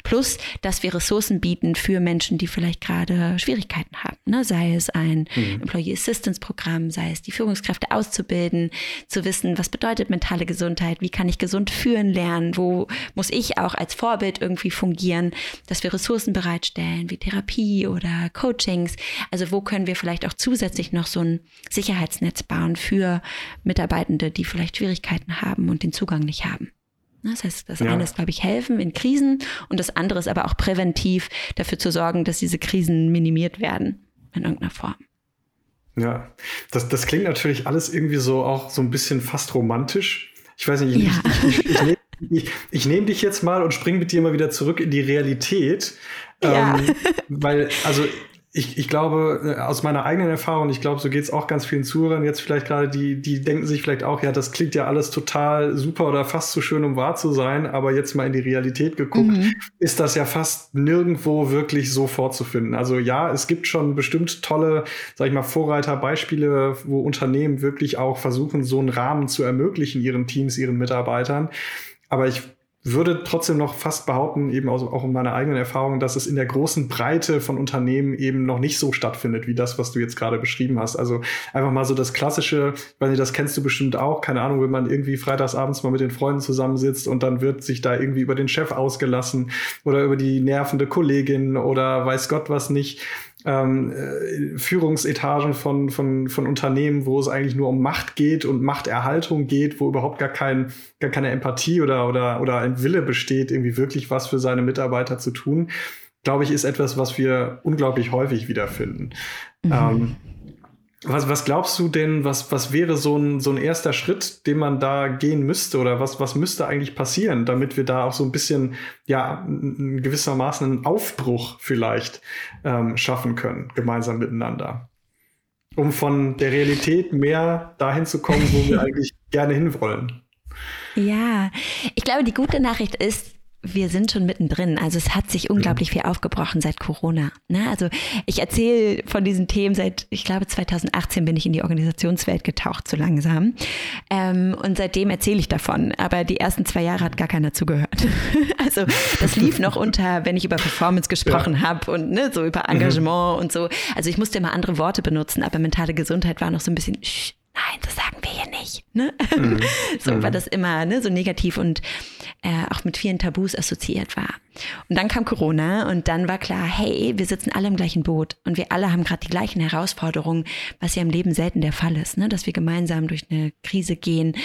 B: Plus, dass wir Ressourcen bieten für Menschen, die vielleicht gerade Schwierigkeiten haben. Ne? Sei es ein mhm. Employee Assistance Programm, sei es die Führungskräfte auszubilden, zu wissen, was bedeutet mentale Gesundheit, wie kann ich gesund führen lernen, wo muss ich auch als Vorbild irgendwie fungieren, dass wir Ressourcen bereitstellen, wie Therapie oder Coachings. Also wo können wir vielleicht auch zusätzlich noch so ein Sicherheitsnetz bauen für Mitarbeitende, die vielleicht Schwierigkeiten haben und den Zugang nicht haben. Ne, das heißt, das ja. eine ist, glaube ich, helfen in Krisen und das andere ist aber auch präventiv dafür zu sorgen, dass diese Krisen minimiert werden in irgendeiner Form.
A: Ja, das, das klingt natürlich alles irgendwie so auch so ein bisschen fast romantisch. Ich weiß nicht, ich, ja. ich, ich, ich, nehme, ich, ich nehme dich jetzt mal und springe mit dir mal wieder zurück in die Realität. Ja. Ähm, weil, also ich, ich glaube, äh, aus meiner eigenen Erfahrung, ich glaube, so geht es auch ganz vielen Zuhörern jetzt vielleicht gerade, die, die denken sich vielleicht auch, ja, das klingt ja alles total super oder fast zu schön, um wahr zu sein, aber jetzt mal in die Realität geguckt, mhm. ist das ja fast nirgendwo wirklich so vorzufinden. Also ja, es gibt schon bestimmt tolle, sag ich mal, Vorreiterbeispiele, wo Unternehmen wirklich auch versuchen, so einen Rahmen zu ermöglichen, ihren Teams, ihren Mitarbeitern. Aber ich würde trotzdem noch fast behaupten, eben auch in meiner eigenen Erfahrung, dass es in der großen Breite von Unternehmen eben noch nicht so stattfindet, wie das, was du jetzt gerade beschrieben hast. Also einfach mal so das klassische, weil du das kennst du bestimmt auch, keine Ahnung, wenn man irgendwie freitagsabends mal mit den Freunden zusammensitzt und dann wird sich da irgendwie über den Chef ausgelassen oder über die nervende Kollegin oder weiß Gott was nicht ähm, äh, Führungsetagen von, von, von Unternehmen, wo es eigentlich nur um Macht geht und Machterhaltung geht, wo überhaupt gar, kein, gar keine Empathie oder, oder, oder ein Wille besteht, irgendwie wirklich was für seine Mitarbeiter zu tun, glaube ich, ist etwas, was wir unglaublich häufig wiederfinden. Mhm. Ähm, Was, was glaubst du denn, was, was wäre so ein, so ein erster Schritt, den man da gehen müsste oder was, was müsste eigentlich passieren, damit wir da auch so ein bisschen, ja, gewissermaßen einen Aufbruch vielleicht ähm, schaffen können, gemeinsam miteinander? Um von der Realität mehr dahin zu kommen, wo wir eigentlich gerne hinwollen.
B: Ja, ich glaube, die gute Nachricht ist, wir sind schon mittendrin. Also es hat sich unglaublich viel aufgebrochen seit Corona. Ne? Also ich erzähle von diesen Themen seit, ich glaube, 2018 bin ich in die Organisationswelt getaucht, so langsam. Ähm, und seitdem erzähle ich davon. Aber die ersten zwei Jahre hat gar keiner zugehört. also das lief noch unter, wenn ich über Performance gesprochen ja. habe und ne, so über Engagement mhm. und so. Also ich musste immer andere Worte benutzen, aber mentale Gesundheit war noch so ein bisschen nein, das sagen wir hier nicht. Ne? Mhm. so, weil mhm. das immer ne, so negativ und äh, auch mit vielen Tabus assoziiert war. Und dann kam Corona und dann war klar, hey, wir sitzen alle im gleichen Boot und wir alle haben gerade die gleichen Herausforderungen, was ja im Leben selten der Fall ist, ne? dass wir gemeinsam durch eine Krise gehen,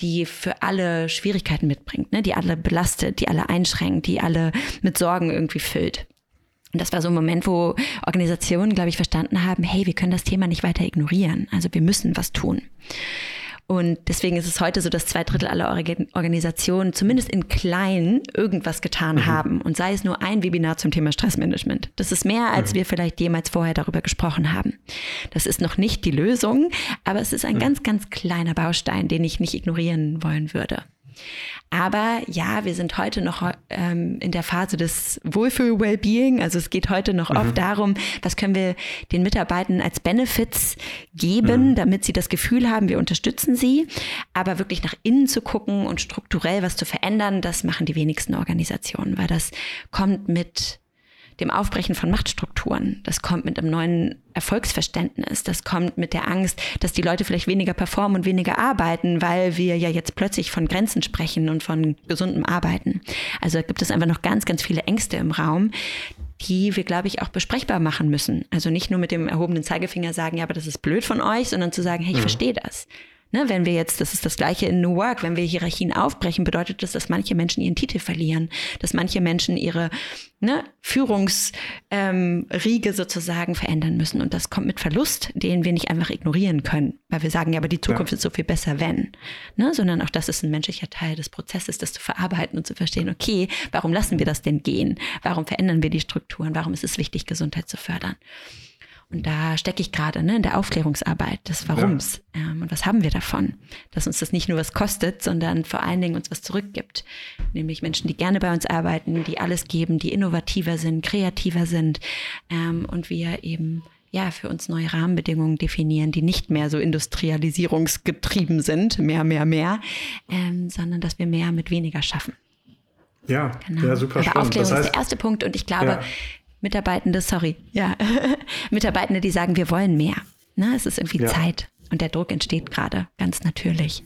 B: die für alle Schwierigkeiten mitbringt, ne? die alle belastet, die alle einschränkt, die alle mit Sorgen irgendwie füllt. Und das war so ein Moment, wo Organisationen, glaube ich, verstanden haben, hey, wir können das Thema nicht weiter ignorieren. Also wir müssen was tun. Und deswegen ist es heute so, dass zwei Drittel aller Organisationen zumindest in klein irgendwas getan mhm. haben. Und sei es nur ein Webinar zum Thema Stressmanagement. Das ist mehr, als mhm. wir vielleicht jemals vorher darüber gesprochen haben. Das ist noch nicht die Lösung, aber es ist ein mhm. ganz, ganz kleiner Baustein, den ich nicht ignorieren wollen würde. Aber ja, wir sind heute noch ähm, in der Phase des Wohlfühl-Wellbeing. Also es geht heute noch mhm. oft darum, was können wir den Mitarbeitern als Benefits geben, mhm. damit sie das Gefühl haben, wir unterstützen sie. Aber wirklich nach innen zu gucken und strukturell was zu verändern, das machen die wenigsten Organisationen, weil das kommt mit dem Aufbrechen von Machtstrukturen. Das kommt mit einem neuen Erfolgsverständnis. Das kommt mit der Angst, dass die Leute vielleicht weniger performen und weniger arbeiten, weil wir ja jetzt plötzlich von Grenzen sprechen und von gesundem Arbeiten. Also gibt es einfach noch ganz, ganz viele Ängste im Raum, die wir, glaube ich, auch besprechbar machen müssen. Also nicht nur mit dem erhobenen Zeigefinger sagen, ja, aber das ist blöd von euch, sondern zu sagen, hey, ich mhm. verstehe das. Ne, wenn wir jetzt, das ist das gleiche in New Work, wenn wir Hierarchien aufbrechen, bedeutet das, dass manche Menschen ihren Titel verlieren, dass manche Menschen ihre ne, Führungsriege ähm, sozusagen verändern müssen. Und das kommt mit Verlust, den wir nicht einfach ignorieren können, weil wir sagen, ja, aber die Zukunft ja. ist so viel besser, wenn. Ne, sondern auch das ist ein menschlicher Teil des Prozesses, das zu verarbeiten und zu verstehen, okay, warum lassen wir das denn gehen? Warum verändern wir die Strukturen? Warum ist es wichtig, Gesundheit zu fördern? Und da stecke ich gerade ne, in der Aufklärungsarbeit des Warums. Ja. Ähm, und was haben wir davon? Dass uns das nicht nur was kostet, sondern vor allen Dingen uns was zurückgibt. Nämlich Menschen, die gerne bei uns arbeiten, die alles geben, die innovativer sind, kreativer sind ähm, und wir eben ja, für uns neue Rahmenbedingungen definieren, die nicht mehr so industrialisierungsgetrieben sind, mehr, mehr, mehr, ähm, sondern dass wir mehr mit weniger schaffen.
A: Ja, genau. ja super Aber spannend.
B: Aufklärung das heißt, ist der erste Punkt und ich glaube, ja. Mitarbeitende, sorry, ja, Mitarbeitende, die sagen, wir wollen mehr. Na, es ist irgendwie ja. Zeit und der Druck entsteht gerade ganz natürlich.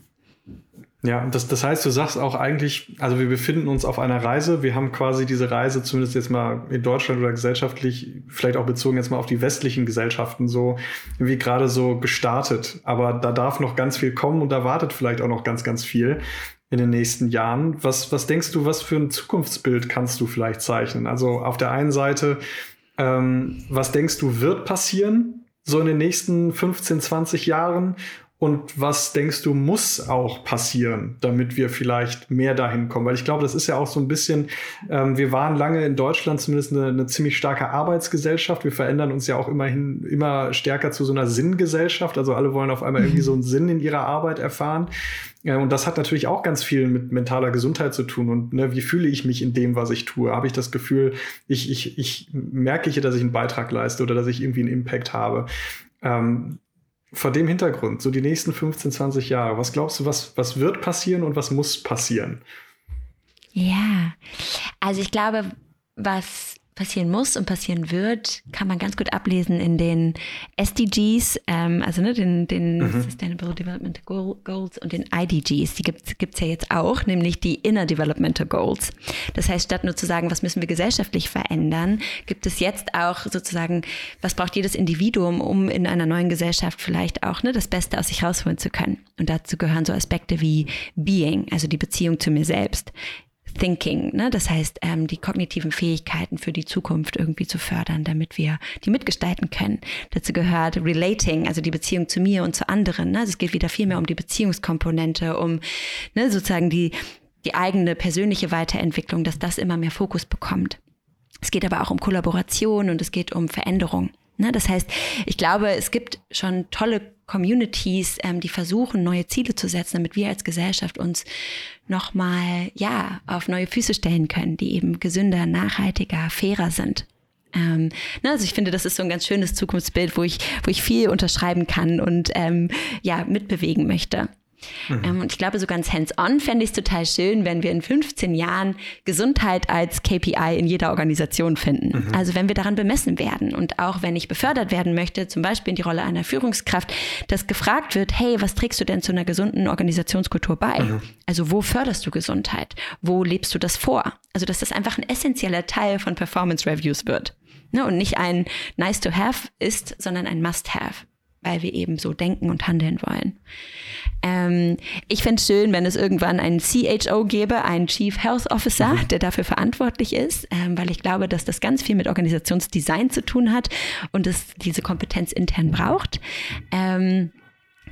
A: Ja, das, das heißt, du sagst auch eigentlich, also wir befinden uns auf einer Reise. Wir haben quasi diese Reise, zumindest jetzt mal in Deutschland oder gesellschaftlich, vielleicht auch bezogen jetzt mal auf die westlichen Gesellschaften, so wie gerade so gestartet. Aber da darf noch ganz viel kommen und da wartet vielleicht auch noch ganz, ganz viel in den nächsten Jahren. Was, was denkst du, was für ein Zukunftsbild kannst du vielleicht zeichnen? Also auf der einen Seite, ähm, was denkst du, wird passieren, so in den nächsten 15, 20 Jahren? Und was denkst du, muss auch passieren, damit wir vielleicht mehr dahin kommen? Weil ich glaube, das ist ja auch so ein bisschen, ähm, wir waren lange in Deutschland zumindest eine, eine, ziemlich starke Arbeitsgesellschaft. Wir verändern uns ja auch immerhin immer stärker zu so einer Sinngesellschaft. Also alle wollen auf einmal irgendwie so einen Sinn in ihrer Arbeit erfahren. Ja, und das hat natürlich auch ganz viel mit mentaler Gesundheit zu tun. Und ne, wie fühle ich mich in dem, was ich tue? Habe ich das Gefühl, ich, ich, ich merke ich, dass ich einen Beitrag leiste oder dass ich irgendwie einen Impact habe? Ähm, vor dem Hintergrund, so die nächsten 15, 20 Jahre, was glaubst du, was, was wird passieren und was muss passieren?
B: Ja, also ich glaube, was passieren muss und passieren wird, kann man ganz gut ablesen in den SDGs, ähm, also ne, den, den mhm. Sustainable Development Goals und den IDGs. Die gibt es ja jetzt auch, nämlich die Inner Developmental Goals. Das heißt, statt nur zu sagen, was müssen wir gesellschaftlich verändern, gibt es jetzt auch sozusagen, was braucht jedes Individuum, um in einer neuen Gesellschaft vielleicht auch ne, das Beste aus sich rausholen zu können. Und dazu gehören so Aspekte wie Being, also die Beziehung zu mir selbst Thinking, ne? das heißt, ähm, die kognitiven Fähigkeiten für die Zukunft irgendwie zu fördern, damit wir die mitgestalten können. Dazu gehört Relating, also die Beziehung zu mir und zu anderen. Ne? Also es geht wieder viel mehr um die Beziehungskomponente, um ne, sozusagen die, die eigene persönliche Weiterentwicklung, dass das immer mehr Fokus bekommt. Es geht aber auch um Kollaboration und es geht um Veränderung. Ne? Das heißt, ich glaube, es gibt schon tolle Communities, ähm, die versuchen, neue Ziele zu setzen, damit wir als Gesellschaft uns nochmal, ja, auf neue Füße stellen können, die eben gesünder, nachhaltiger, fairer sind. Ähm, ne, also ich finde, das ist so ein ganz schönes Zukunftsbild, wo ich, wo ich viel unterschreiben kann und ähm, ja, mitbewegen möchte. Mhm. Ähm, und ich glaube, so ganz hands-on fände ich es total schön, wenn wir in 15 Jahren Gesundheit als KPI in jeder Organisation finden. Mhm. Also wenn wir daran bemessen werden und auch wenn ich befördert werden möchte, zum Beispiel in die Rolle einer Führungskraft, dass gefragt wird, hey, was trägst du denn zu einer gesunden Organisationskultur bei? Mhm. Also wo förderst du Gesundheit? Wo lebst du das vor? Also dass das einfach ein essentieller Teil von Performance Reviews wird. Ne? Und nicht ein nice to have ist, sondern ein must have weil wir eben so denken und handeln wollen. Ähm, ich fände es schön, wenn es irgendwann einen CHO gäbe, einen Chief Health Officer, mhm. der dafür verantwortlich ist, ähm, weil ich glaube, dass das ganz viel mit Organisationsdesign zu tun hat und es diese Kompetenz intern braucht. Ähm,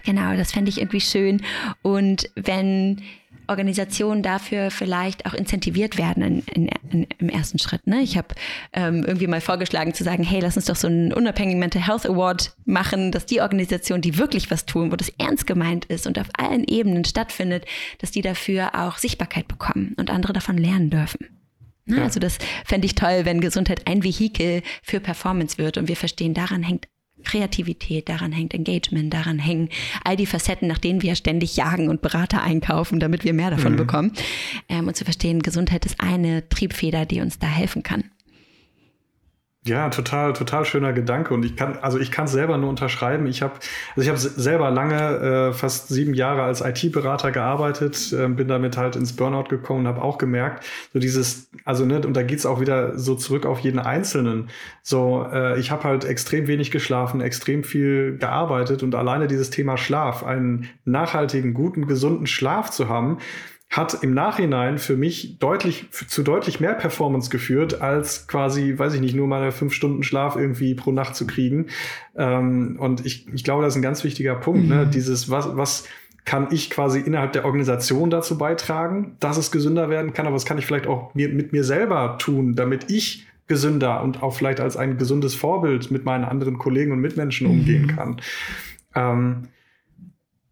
B: genau, das fände ich irgendwie schön. Und wenn Organisationen dafür vielleicht auch incentiviert werden in, in, in, im ersten Schritt. Ne? Ich habe ähm, irgendwie mal vorgeschlagen zu sagen, hey, lass uns doch so einen unabhängigen Mental Health Award machen, dass die Organisationen, die wirklich was tun, wo das ernst gemeint ist und auf allen Ebenen stattfindet, dass die dafür auch Sichtbarkeit bekommen und andere davon lernen dürfen. Ne? Ja. Also das fände ich toll, wenn Gesundheit ein Vehikel für Performance wird und wir verstehen, daran hängt Kreativität, daran hängt Engagement, daran hängen all die Facetten, nach denen wir ständig jagen und Berater einkaufen, damit wir mehr davon mhm. bekommen. Ähm, und zu verstehen, Gesundheit ist eine Triebfeder, die uns da helfen kann.
A: Ja, total, total schöner Gedanke. Und ich kann, also ich kann es selber nur unterschreiben. Ich habe, also ich habe selber lange, äh, fast sieben Jahre als IT-Berater gearbeitet, äh, bin damit halt ins Burnout gekommen und habe auch gemerkt, so dieses, also ne, und da geht's auch wieder so zurück auf jeden Einzelnen. So, äh, ich habe halt extrem wenig geschlafen, extrem viel gearbeitet und alleine dieses Thema Schlaf, einen nachhaltigen, guten, gesunden Schlaf zu haben, hat im Nachhinein für mich deutlich zu deutlich mehr Performance geführt, als quasi, weiß ich nicht, nur mal fünf Stunden Schlaf irgendwie pro Nacht zu kriegen. Ähm, und ich, ich glaube, das ist ein ganz wichtiger Punkt. Ne? Mhm. Dieses, was, was kann ich quasi innerhalb der Organisation dazu beitragen, dass es gesünder werden kann, aber was kann ich vielleicht auch mir, mit mir selber tun, damit ich gesünder und auch vielleicht als ein gesundes Vorbild mit meinen anderen Kollegen und Mitmenschen umgehen mhm. kann. Ähm,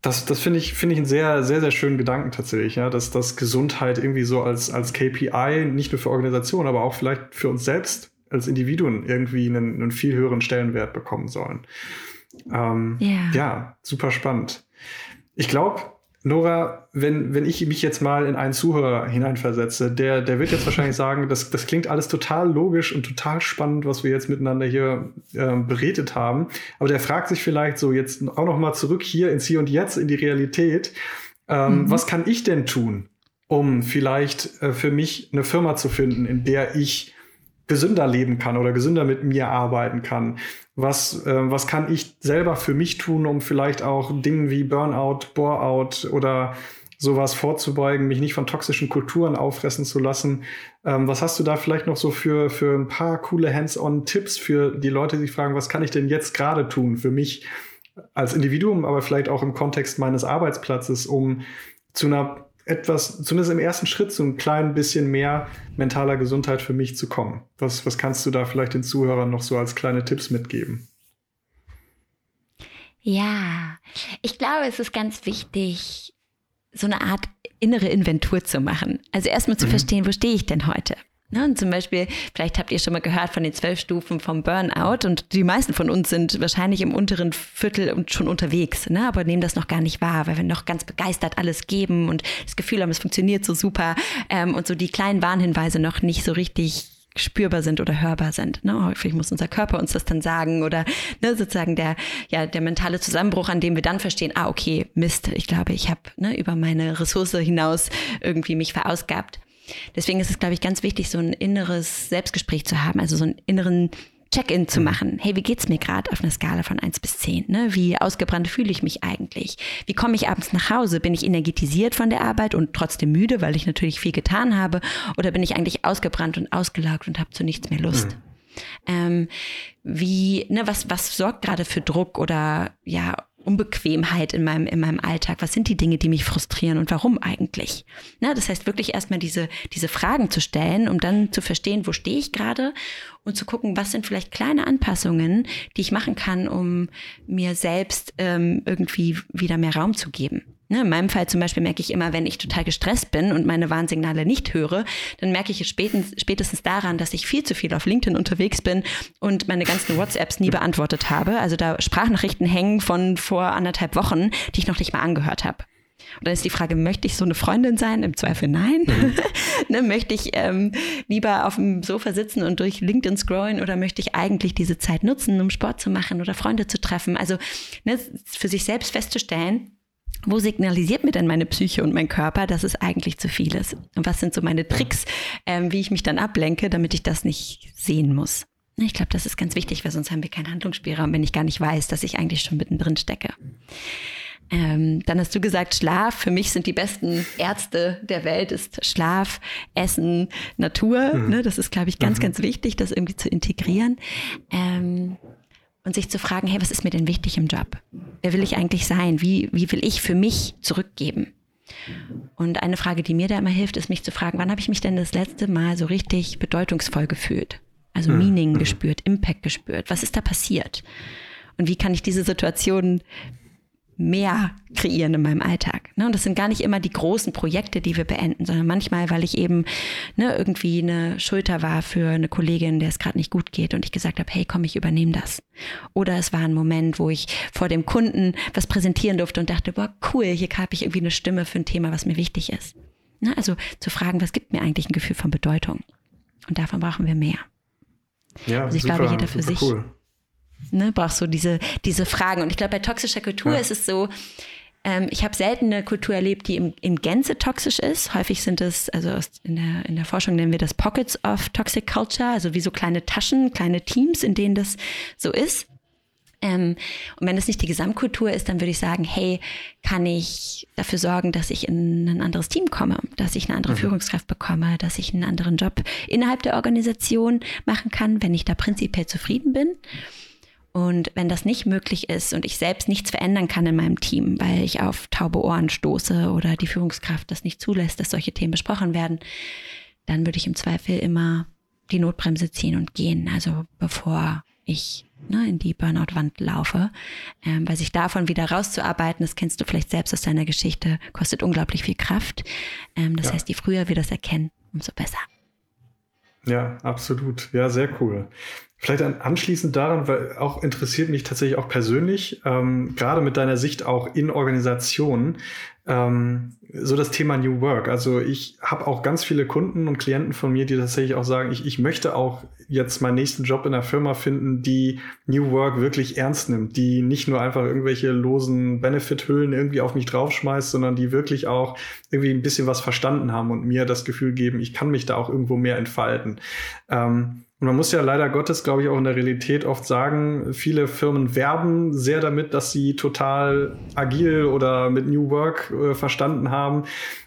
A: das, das finde ich, finde ich einen sehr, sehr, sehr schönen Gedanken tatsächlich, ja, dass, dass Gesundheit irgendwie so als, als KPI nicht nur für Organisationen, aber auch vielleicht für uns selbst als Individuen irgendwie einen, einen viel höheren Stellenwert bekommen sollen. Ähm, yeah. Ja, super spannend. Ich glaube, Nora, wenn, wenn ich mich jetzt mal in einen Zuhörer hineinversetze, der, der wird jetzt wahrscheinlich sagen, das, das klingt alles total logisch und total spannend, was wir jetzt miteinander hier äh, beredet haben. Aber der fragt sich vielleicht so jetzt auch noch mal zurück hier ins Hier und Jetzt, in die Realität. Ähm, mhm. Was kann ich denn tun, um vielleicht äh, für mich eine Firma zu finden, in der ich gesünder leben kann oder gesünder mit mir arbeiten kann? Was, äh, was kann ich selber für mich tun, um vielleicht auch Dingen wie Burnout, Boreout oder sowas vorzubeugen, mich nicht von toxischen Kulturen auffressen zu lassen. Ähm, was hast du da vielleicht noch so für, für ein paar coole Hands-on-Tipps für die Leute, die sich fragen, was kann ich denn jetzt gerade tun für mich als Individuum, aber vielleicht auch im Kontext meines Arbeitsplatzes, um zu einer etwas, zumindest im ersten Schritt, so ein klein bisschen mehr mentaler Gesundheit für mich zu kommen. Was, was kannst du da vielleicht den Zuhörern noch so als kleine Tipps mitgeben?
B: Ja, ich glaube, es ist ganz wichtig, so eine Art innere Inventur zu machen. Also erstmal zu mhm. verstehen, wo stehe ich denn heute? Ne, und zum Beispiel, vielleicht habt ihr schon mal gehört von den zwölf Stufen vom Burnout und die meisten von uns sind wahrscheinlich im unteren Viertel und schon unterwegs, ne, aber nehmen das noch gar nicht wahr, weil wir noch ganz begeistert alles geben und das Gefühl haben, es funktioniert so super ähm, und so die kleinen Warnhinweise noch nicht so richtig spürbar sind oder hörbar sind. Ne? Häufig muss unser Körper uns das dann sagen oder ne, sozusagen der, ja, der mentale Zusammenbruch, an dem wir dann verstehen, ah, okay, Mist, ich glaube, ich habe ne, über meine Ressource hinaus irgendwie mich verausgabt. Deswegen ist es, glaube ich, ganz wichtig, so ein inneres Selbstgespräch zu haben, also so einen inneren Check-in zu machen. Hey, wie geht's mir gerade auf einer Skala von eins bis zehn? Ne? Wie ausgebrannt fühle ich mich eigentlich? Wie komme ich abends nach Hause? Bin ich energetisiert von der Arbeit und trotzdem müde, weil ich natürlich viel getan habe? Oder bin ich eigentlich ausgebrannt und ausgelaugt und habe zu nichts mehr Lust? Mhm. Ähm, wie, ne, was, was sorgt gerade für Druck oder ja, Unbequemheit in meinem, in meinem Alltag? Was sind die Dinge, die mich frustrieren und warum eigentlich? Na, das heißt wirklich erstmal diese, diese Fragen zu stellen, um dann zu verstehen, wo stehe ich gerade und zu gucken, was sind vielleicht kleine Anpassungen, die ich machen kann, um mir selbst ähm, irgendwie wieder mehr Raum zu geben. Ne, in meinem Fall zum Beispiel merke ich immer, wenn ich total gestresst bin und meine Warnsignale nicht höre, dann merke ich es spätestens, spätestens daran, dass ich viel zu viel auf LinkedIn unterwegs bin und meine ganzen WhatsApps nie beantwortet habe. Also da Sprachnachrichten hängen von vor anderthalb Wochen, die ich noch nicht mal angehört habe. Und dann ist die Frage, möchte ich so eine Freundin sein? Im Zweifel nein. Mhm. ne, möchte ich ähm, lieber auf dem Sofa sitzen und durch LinkedIn scrollen oder möchte ich eigentlich diese Zeit nutzen, um Sport zu machen oder Freunde zu treffen? Also ne, für sich selbst festzustellen, wo signalisiert mir denn meine Psyche und mein Körper, dass es eigentlich zu viel ist? Und was sind so meine Tricks, ähm, wie ich mich dann ablenke, damit ich das nicht sehen muss? Ich glaube, das ist ganz wichtig, weil sonst haben wir keinen Handlungsspielraum, wenn ich gar nicht weiß, dass ich eigentlich schon mittendrin stecke. Ähm, dann hast du gesagt, Schlaf. Für mich sind die besten Ärzte der Welt ist Schlaf, Essen, Natur. Mhm. Ne, das ist, glaube ich, ganz, mhm. ganz wichtig, das irgendwie zu integrieren. Ähm, und sich zu fragen, hey, was ist mir denn wichtig im Job? Wer will ich eigentlich sein? Wie, wie will ich für mich zurückgeben? Und eine Frage, die mir da immer hilft, ist mich zu fragen, wann habe ich mich denn das letzte Mal so richtig bedeutungsvoll gefühlt? Also mhm. Meaning mhm. gespürt, Impact gespürt. Was ist da passiert? Und wie kann ich diese Situation mehr kreieren in meinem Alltag. Ne? Und das sind gar nicht immer die großen Projekte, die wir beenden, sondern manchmal, weil ich eben ne, irgendwie eine Schulter war für eine Kollegin, der es gerade nicht gut geht und ich gesagt habe, hey, komm, ich übernehme das. Oder es war ein Moment, wo ich vor dem Kunden was präsentieren durfte und dachte, boah, cool, hier habe ich irgendwie eine Stimme für ein Thema, was mir wichtig ist. Ne? Also zu fragen, was gibt mir eigentlich ein Gefühl von Bedeutung? Und davon brauchen wir mehr.
A: Ja, also ich super, glaube, jeder für sich cool
B: ne, brauchst du diese, diese Fragen. Und ich glaube, bei toxischer Kultur ja. ist es so, ähm, ich habe selten eine Kultur erlebt, die im, in Gänze toxisch ist. Häufig sind es, also in der, in der Forschung nennen wir das Pockets of Toxic Culture, also wie so kleine Taschen, kleine Teams, in denen das so ist. Ähm, und wenn es nicht die Gesamtkultur ist, dann würde ich sagen, hey, kann ich dafür sorgen, dass ich in ein anderes Team komme, dass ich eine andere mhm. Führungskraft bekomme, dass ich einen anderen Job innerhalb der Organisation machen kann, wenn ich da prinzipiell zufrieden bin. Und wenn das nicht möglich ist und ich selbst nichts verändern kann in meinem Team, weil ich auf taube Ohren stoße oder die Führungskraft das nicht zulässt, dass solche Themen besprochen werden, dann würde ich im Zweifel immer die Notbremse ziehen und gehen. Also bevor ich ne, in die Burnout-Wand laufe, ähm, weil sich davon wieder rauszuarbeiten, das kennst du vielleicht selbst aus deiner Geschichte, kostet unglaublich viel Kraft. Ähm, das ja. heißt, je früher wir das erkennen, umso besser.
A: Ja, absolut. Ja, sehr cool. Vielleicht anschließend daran, weil auch interessiert mich tatsächlich auch persönlich, ähm, gerade mit deiner Sicht auch in Organisationen, ähm, so das Thema New Work. Also ich habe auch ganz viele Kunden und Klienten von mir, die tatsächlich auch sagen, ich, ich möchte auch jetzt meinen nächsten Job in einer Firma finden, die New Work wirklich ernst nimmt, die nicht nur einfach irgendwelche losen Benefit-Hüllen irgendwie auf mich draufschmeißt, sondern die wirklich auch irgendwie ein bisschen was verstanden haben und mir das Gefühl geben, ich kann mich da auch irgendwo mehr entfalten. Ähm, und man muss ja leider Gottes, glaube ich, auch in der Realität oft sagen, viele Firmen werben sehr damit, dass sie total agil oder mit New Work äh, verstanden haben.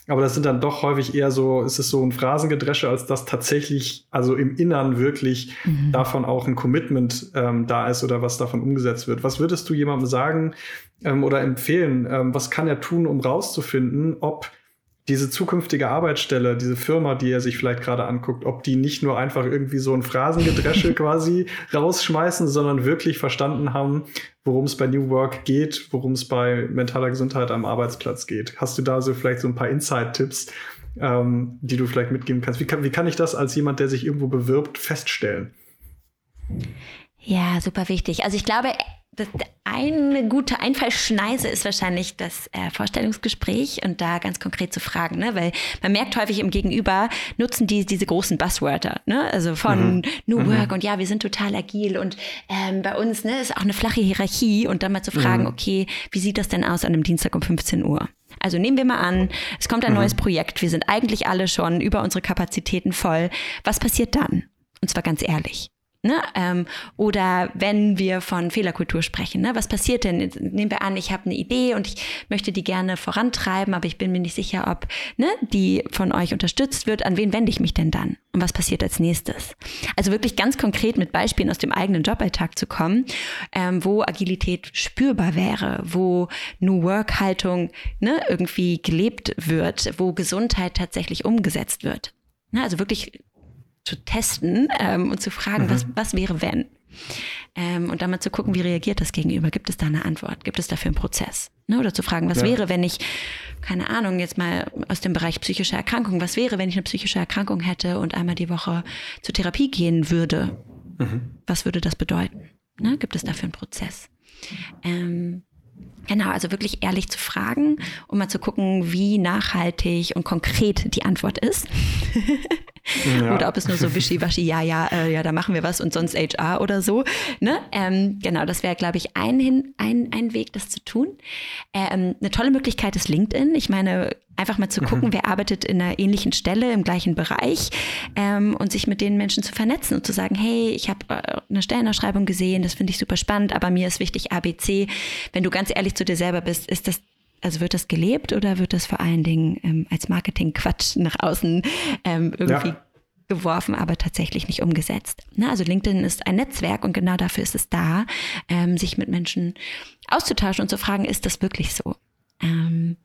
A: Aber das sind dann doch häufig eher so, ist es so ein Phrasengedresche, als dass tatsächlich, also im Innern wirklich mhm. davon auch ein Commitment ähm, da ist oder was davon umgesetzt wird. Was würdest du jemandem sagen ähm, oder empfehlen? Ähm, was kann er tun, um rauszufinden, ob diese zukünftige Arbeitsstelle, diese Firma, die er sich vielleicht gerade anguckt, ob die nicht nur einfach irgendwie so ein Phrasengedresche quasi rausschmeißen, sondern wirklich verstanden haben, worum es bei New Work geht, worum es bei mentaler Gesundheit am Arbeitsplatz geht. Hast du da so vielleicht so ein paar Insight-Tipps, ähm, die du vielleicht mitgeben kannst? Wie kann, wie kann ich das als jemand, der sich irgendwo bewirbt, feststellen?
B: Ja, super wichtig. Also ich glaube, das, eine gute Einfallschneise ist wahrscheinlich das äh, Vorstellungsgespräch und da ganz konkret zu fragen, ne? weil man merkt häufig im Gegenüber nutzen die diese großen Buzzwörter, ne? also von mhm. New mhm. Work und ja, wir sind total agil und ähm, bei uns ne, ist auch eine flache Hierarchie und dann mal zu fragen, mhm. okay, wie sieht das denn aus an einem Dienstag um 15 Uhr? Also nehmen wir mal an, es kommt ein mhm. neues Projekt, wir sind eigentlich alle schon über unsere Kapazitäten voll. Was passiert dann? Und zwar ganz ehrlich. Ne? Ähm, oder wenn wir von Fehlerkultur sprechen, ne? was passiert denn? Nehmen wir an, ich habe eine Idee und ich möchte die gerne vorantreiben, aber ich bin mir nicht sicher, ob ne, die von euch unterstützt wird. An wen wende ich mich denn dann? Und was passiert als nächstes? Also wirklich ganz konkret mit Beispielen aus dem eigenen Joballtag zu kommen, ähm, wo Agilität spürbar wäre, wo New Work-Haltung ne, irgendwie gelebt wird, wo Gesundheit tatsächlich umgesetzt wird. Ne? Also wirklich zu testen ähm, und zu fragen, mhm. was, was wäre, wenn? Ähm, und dann mal zu gucken, wie reagiert das Gegenüber? Gibt es da eine Antwort? Gibt es dafür einen Prozess? Ne? Oder zu fragen, was ja. wäre, wenn ich, keine Ahnung, jetzt mal aus dem Bereich psychische Erkrankung, was wäre, wenn ich eine psychische Erkrankung hätte und einmal die Woche zur Therapie gehen würde? Mhm. Was würde das bedeuten? Ne? Gibt es dafür einen Prozess? Ähm, Genau, also wirklich ehrlich zu fragen, um mal zu gucken, wie nachhaltig und konkret die Antwort ist. Ja. oder ob es nur so wischiwaschi, ja, ja, äh, ja, da machen wir was und sonst HR oder so. Ne? Ähm, genau, das wäre, glaube ich, ein, ein, ein Weg, das zu tun. Ähm, eine tolle Möglichkeit ist LinkedIn. Ich meine, einfach mal zu mhm. gucken, mhm. wer arbeitet in einer ähnlichen Stelle im gleichen Bereich ähm, und sich mit den Menschen zu vernetzen und zu sagen, hey, ich habe äh, eine Stellenausschreibung gesehen, das finde ich super spannend, aber mir ist wichtig ABC. Wenn du ganz ehrlich zu dir selber bist, ist das also wird das gelebt oder wird das vor allen Dingen ähm, als Marketing-Quatsch nach außen ähm, irgendwie ja. geworfen, aber tatsächlich nicht umgesetzt? Na, also LinkedIn ist ein Netzwerk und genau dafür ist es da, ähm, sich mit Menschen auszutauschen und zu fragen, ist das wirklich so? Ähm,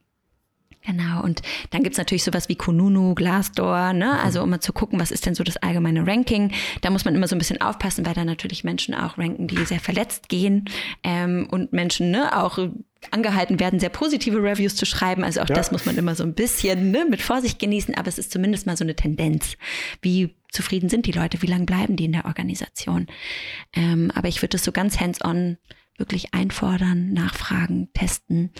B: Genau, und dann gibt's natürlich sowas wie Kununu, Glassdoor, ne? Also um mal zu gucken, was ist denn so das allgemeine Ranking. Da muss man immer so ein bisschen aufpassen, weil da natürlich Menschen auch ranken, die sehr verletzt gehen ähm, und Menschen ne, auch angehalten werden, sehr positive Reviews zu schreiben. Also auch ja. das muss man immer so ein bisschen ne, mit Vorsicht genießen, aber es ist zumindest mal so eine Tendenz. Wie zufrieden sind die Leute? Wie lange bleiben die in der Organisation? Ähm, aber ich würde es so ganz hands-on wirklich einfordern, nachfragen, testen.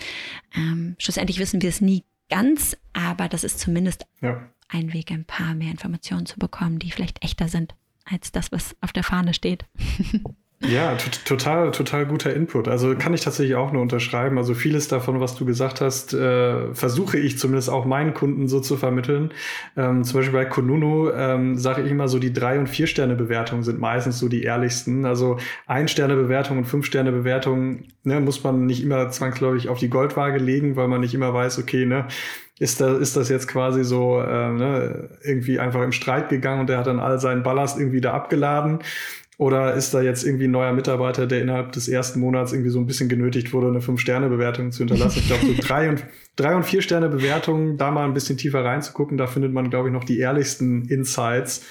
B: Ähm, schlussendlich wissen wir es nie ganz, aber das ist zumindest ja. ein Weg, ein paar mehr Informationen zu bekommen, die vielleicht echter sind als das, was auf der Fahne steht.
A: Ja, total, total guter Input. Also kann ich tatsächlich auch nur unterschreiben. Also vieles davon, was du gesagt hast, äh, versuche ich zumindest auch meinen Kunden so zu vermitteln. Ähm, zum Beispiel bei Konunu ähm, sage ich immer so, die drei und vier Sterne Bewertungen sind meistens so die ehrlichsten. Also ein Sterne Bewertung und fünf Sterne Bewertung ne, muss man nicht immer zwangsläufig auf die Goldwaage legen, weil man nicht immer weiß, okay, ne, ist das, ist das jetzt quasi so äh, ne, irgendwie einfach im Streit gegangen und der hat dann all seinen Ballast irgendwie da abgeladen. Oder ist da jetzt irgendwie ein neuer Mitarbeiter, der innerhalb des ersten Monats irgendwie so ein bisschen genötigt wurde, eine Fünf-Sterne-Bewertung zu hinterlassen? Ich glaube, so drei und, drei und vier Sterne-Bewertungen, da mal ein bisschen tiefer reinzugucken, da findet man, glaube ich, noch die ehrlichsten Insights.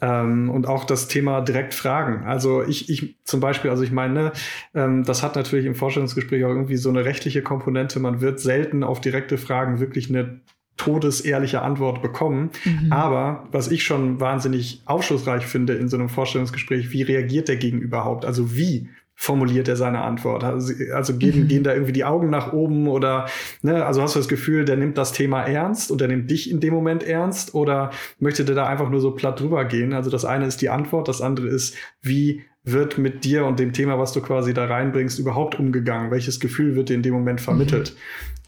A: Ähm, und auch das Thema direkt fragen. Also ich, ich zum Beispiel, also ich meine, ne, ähm, das hat natürlich im Vorstellungsgespräch auch irgendwie so eine rechtliche Komponente. Man wird selten auf direkte Fragen wirklich eine todesehrliche Antwort bekommen. Mhm. Aber was ich schon wahnsinnig aufschlussreich finde in so einem Vorstellungsgespräch, wie reagiert der Gegenüber überhaupt? Also wie formuliert er seine Antwort? Also, also gehen, mhm. gehen da irgendwie die Augen nach oben oder, ne, also hast du das Gefühl, der nimmt das Thema ernst und der nimmt dich in dem Moment ernst oder möchte der da einfach nur so platt drüber gehen? Also das eine ist die Antwort, das andere ist, wie wird mit dir und dem Thema, was du quasi da reinbringst, überhaupt umgegangen? Welches Gefühl wird dir in dem Moment vermittelt?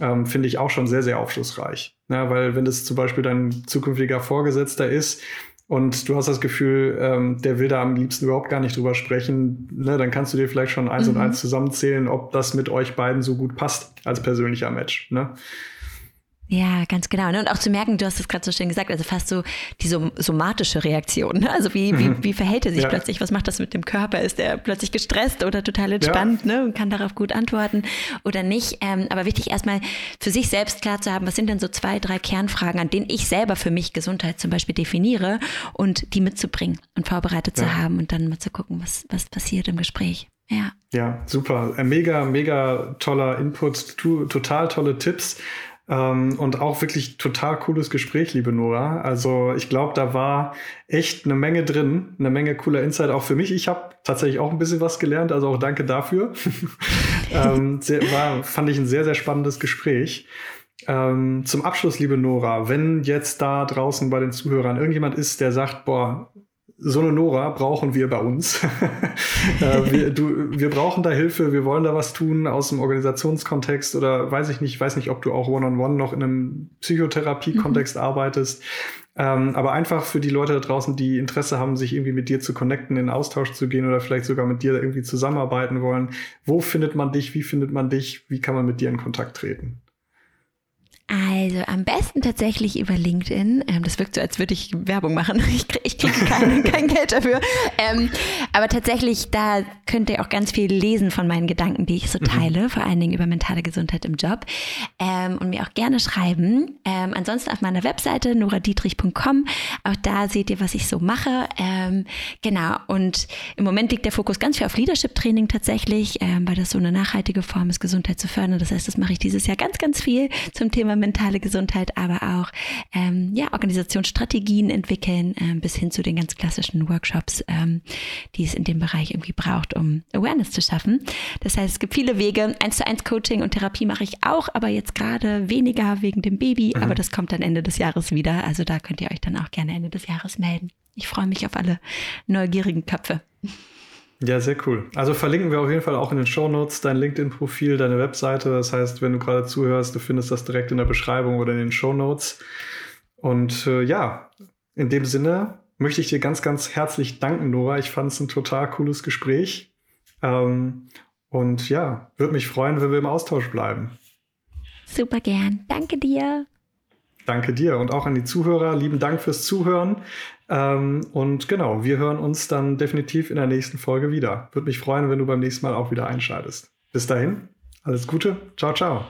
A: Mhm. Ähm, Finde ich auch schon sehr, sehr aufschlussreich. Ja, weil wenn das zum Beispiel dein zukünftiger Vorgesetzter ist, und du hast das Gefühl, ähm, der will da am liebsten überhaupt gar nicht drüber sprechen, ne, dann kannst du dir vielleicht schon eins mhm. und eins zusammenzählen, ob das mit euch beiden so gut passt als persönlicher Match. Ne?
B: Ja, ganz genau. Ne? Und auch zu merken, du hast es gerade so schön gesagt, also fast so die somatische Reaktion. Ne? Also wie, wie, mhm. wie verhält er sich ja. plötzlich? Was macht das mit dem Körper? Ist er plötzlich gestresst oder total entspannt ja. ne? und kann darauf gut antworten oder nicht? Ähm, aber wichtig erstmal für sich selbst klar zu haben, was sind denn so zwei, drei Kernfragen, an denen ich selber für mich Gesundheit zum Beispiel definiere und die mitzubringen und vorbereitet ja. zu haben und dann mal zu gucken, was, was passiert im Gespräch. Ja.
A: Ja, super. Ein mega, mega toller Input, total tolle Tipps. Ähm, und auch wirklich total cooles Gespräch, liebe Nora. Also ich glaube, da war echt eine Menge drin, eine Menge cooler Insight auch für mich. Ich habe tatsächlich auch ein bisschen was gelernt, also auch danke dafür. ähm, sehr, war, fand ich ein sehr, sehr spannendes Gespräch. Ähm, zum Abschluss, liebe Nora, wenn jetzt da draußen bei den Zuhörern irgendjemand ist, der sagt, boah, so eine Nora brauchen wir bei uns. äh, wir, du, wir brauchen da Hilfe, wir wollen da was tun aus dem Organisationskontext oder weiß ich nicht, weiß nicht, ob du auch One-on-One -on -one noch in einem Psychotherapie-Kontext mhm. arbeitest. Ähm, aber einfach für die Leute da draußen, die Interesse haben, sich irgendwie mit dir zu connecten, in Austausch zu gehen oder vielleicht sogar mit dir irgendwie zusammenarbeiten wollen. Wo findet man dich? Wie findet man dich? Wie kann man mit dir in Kontakt treten?
B: Also am besten tatsächlich über LinkedIn. Ähm, das wirkt so, als würde ich Werbung machen. Ich, krieg, ich kriege kein, kein, Geld dafür. Ähm, aber tatsächlich, da könnt ihr auch ganz viel lesen von meinen Gedanken, die ich so mhm. teile, mhm. vor allen Dingen über mentale Gesundheit im Job. Ähm, und mir auch gerne schreiben. Ähm, ansonsten auf meiner Webseite noradietrich.com. Auch da seht ihr, was ich so mache. Ähm, genau. Und im Moment liegt der Fokus ganz viel auf Leadership-Training tatsächlich, weil das so eine nachhaltige Form ist, Gesundheit zu fördern. Das heißt, das mache ich dieses Jahr ganz, ganz viel zum Thema Thema mentale Gesundheit, aber auch ähm, ja, Organisationsstrategien entwickeln, ähm, bis hin zu den ganz klassischen Workshops, ähm, die es in dem Bereich irgendwie braucht, um Awareness zu schaffen. Das heißt, es gibt viele Wege. Eins zu eins Coaching und Therapie mache ich auch, aber jetzt gerade weniger wegen dem Baby, mhm. aber das kommt dann Ende des Jahres wieder. Also da könnt ihr euch dann auch gerne Ende des Jahres melden. Ich freue mich auf alle neugierigen Köpfe.
A: Ja, sehr cool. Also verlinken wir auf jeden Fall auch in den Show Notes dein LinkedIn-Profil, deine Webseite. Das heißt, wenn du gerade zuhörst, du findest das direkt in der Beschreibung oder in den Show Notes. Und äh, ja, in dem Sinne möchte ich dir ganz, ganz herzlich danken, Nora. Ich fand es ein total cooles Gespräch. Ähm, und ja, würde mich freuen, wenn wir im Austausch bleiben.
B: Super gern. Danke dir.
A: Danke dir und auch an die Zuhörer. Lieben Dank fürs Zuhören. Ähm, und genau, wir hören uns dann definitiv in der nächsten Folge wieder. Würde mich freuen, wenn du beim nächsten Mal auch wieder einschaltest. Bis dahin, alles Gute. Ciao, ciao.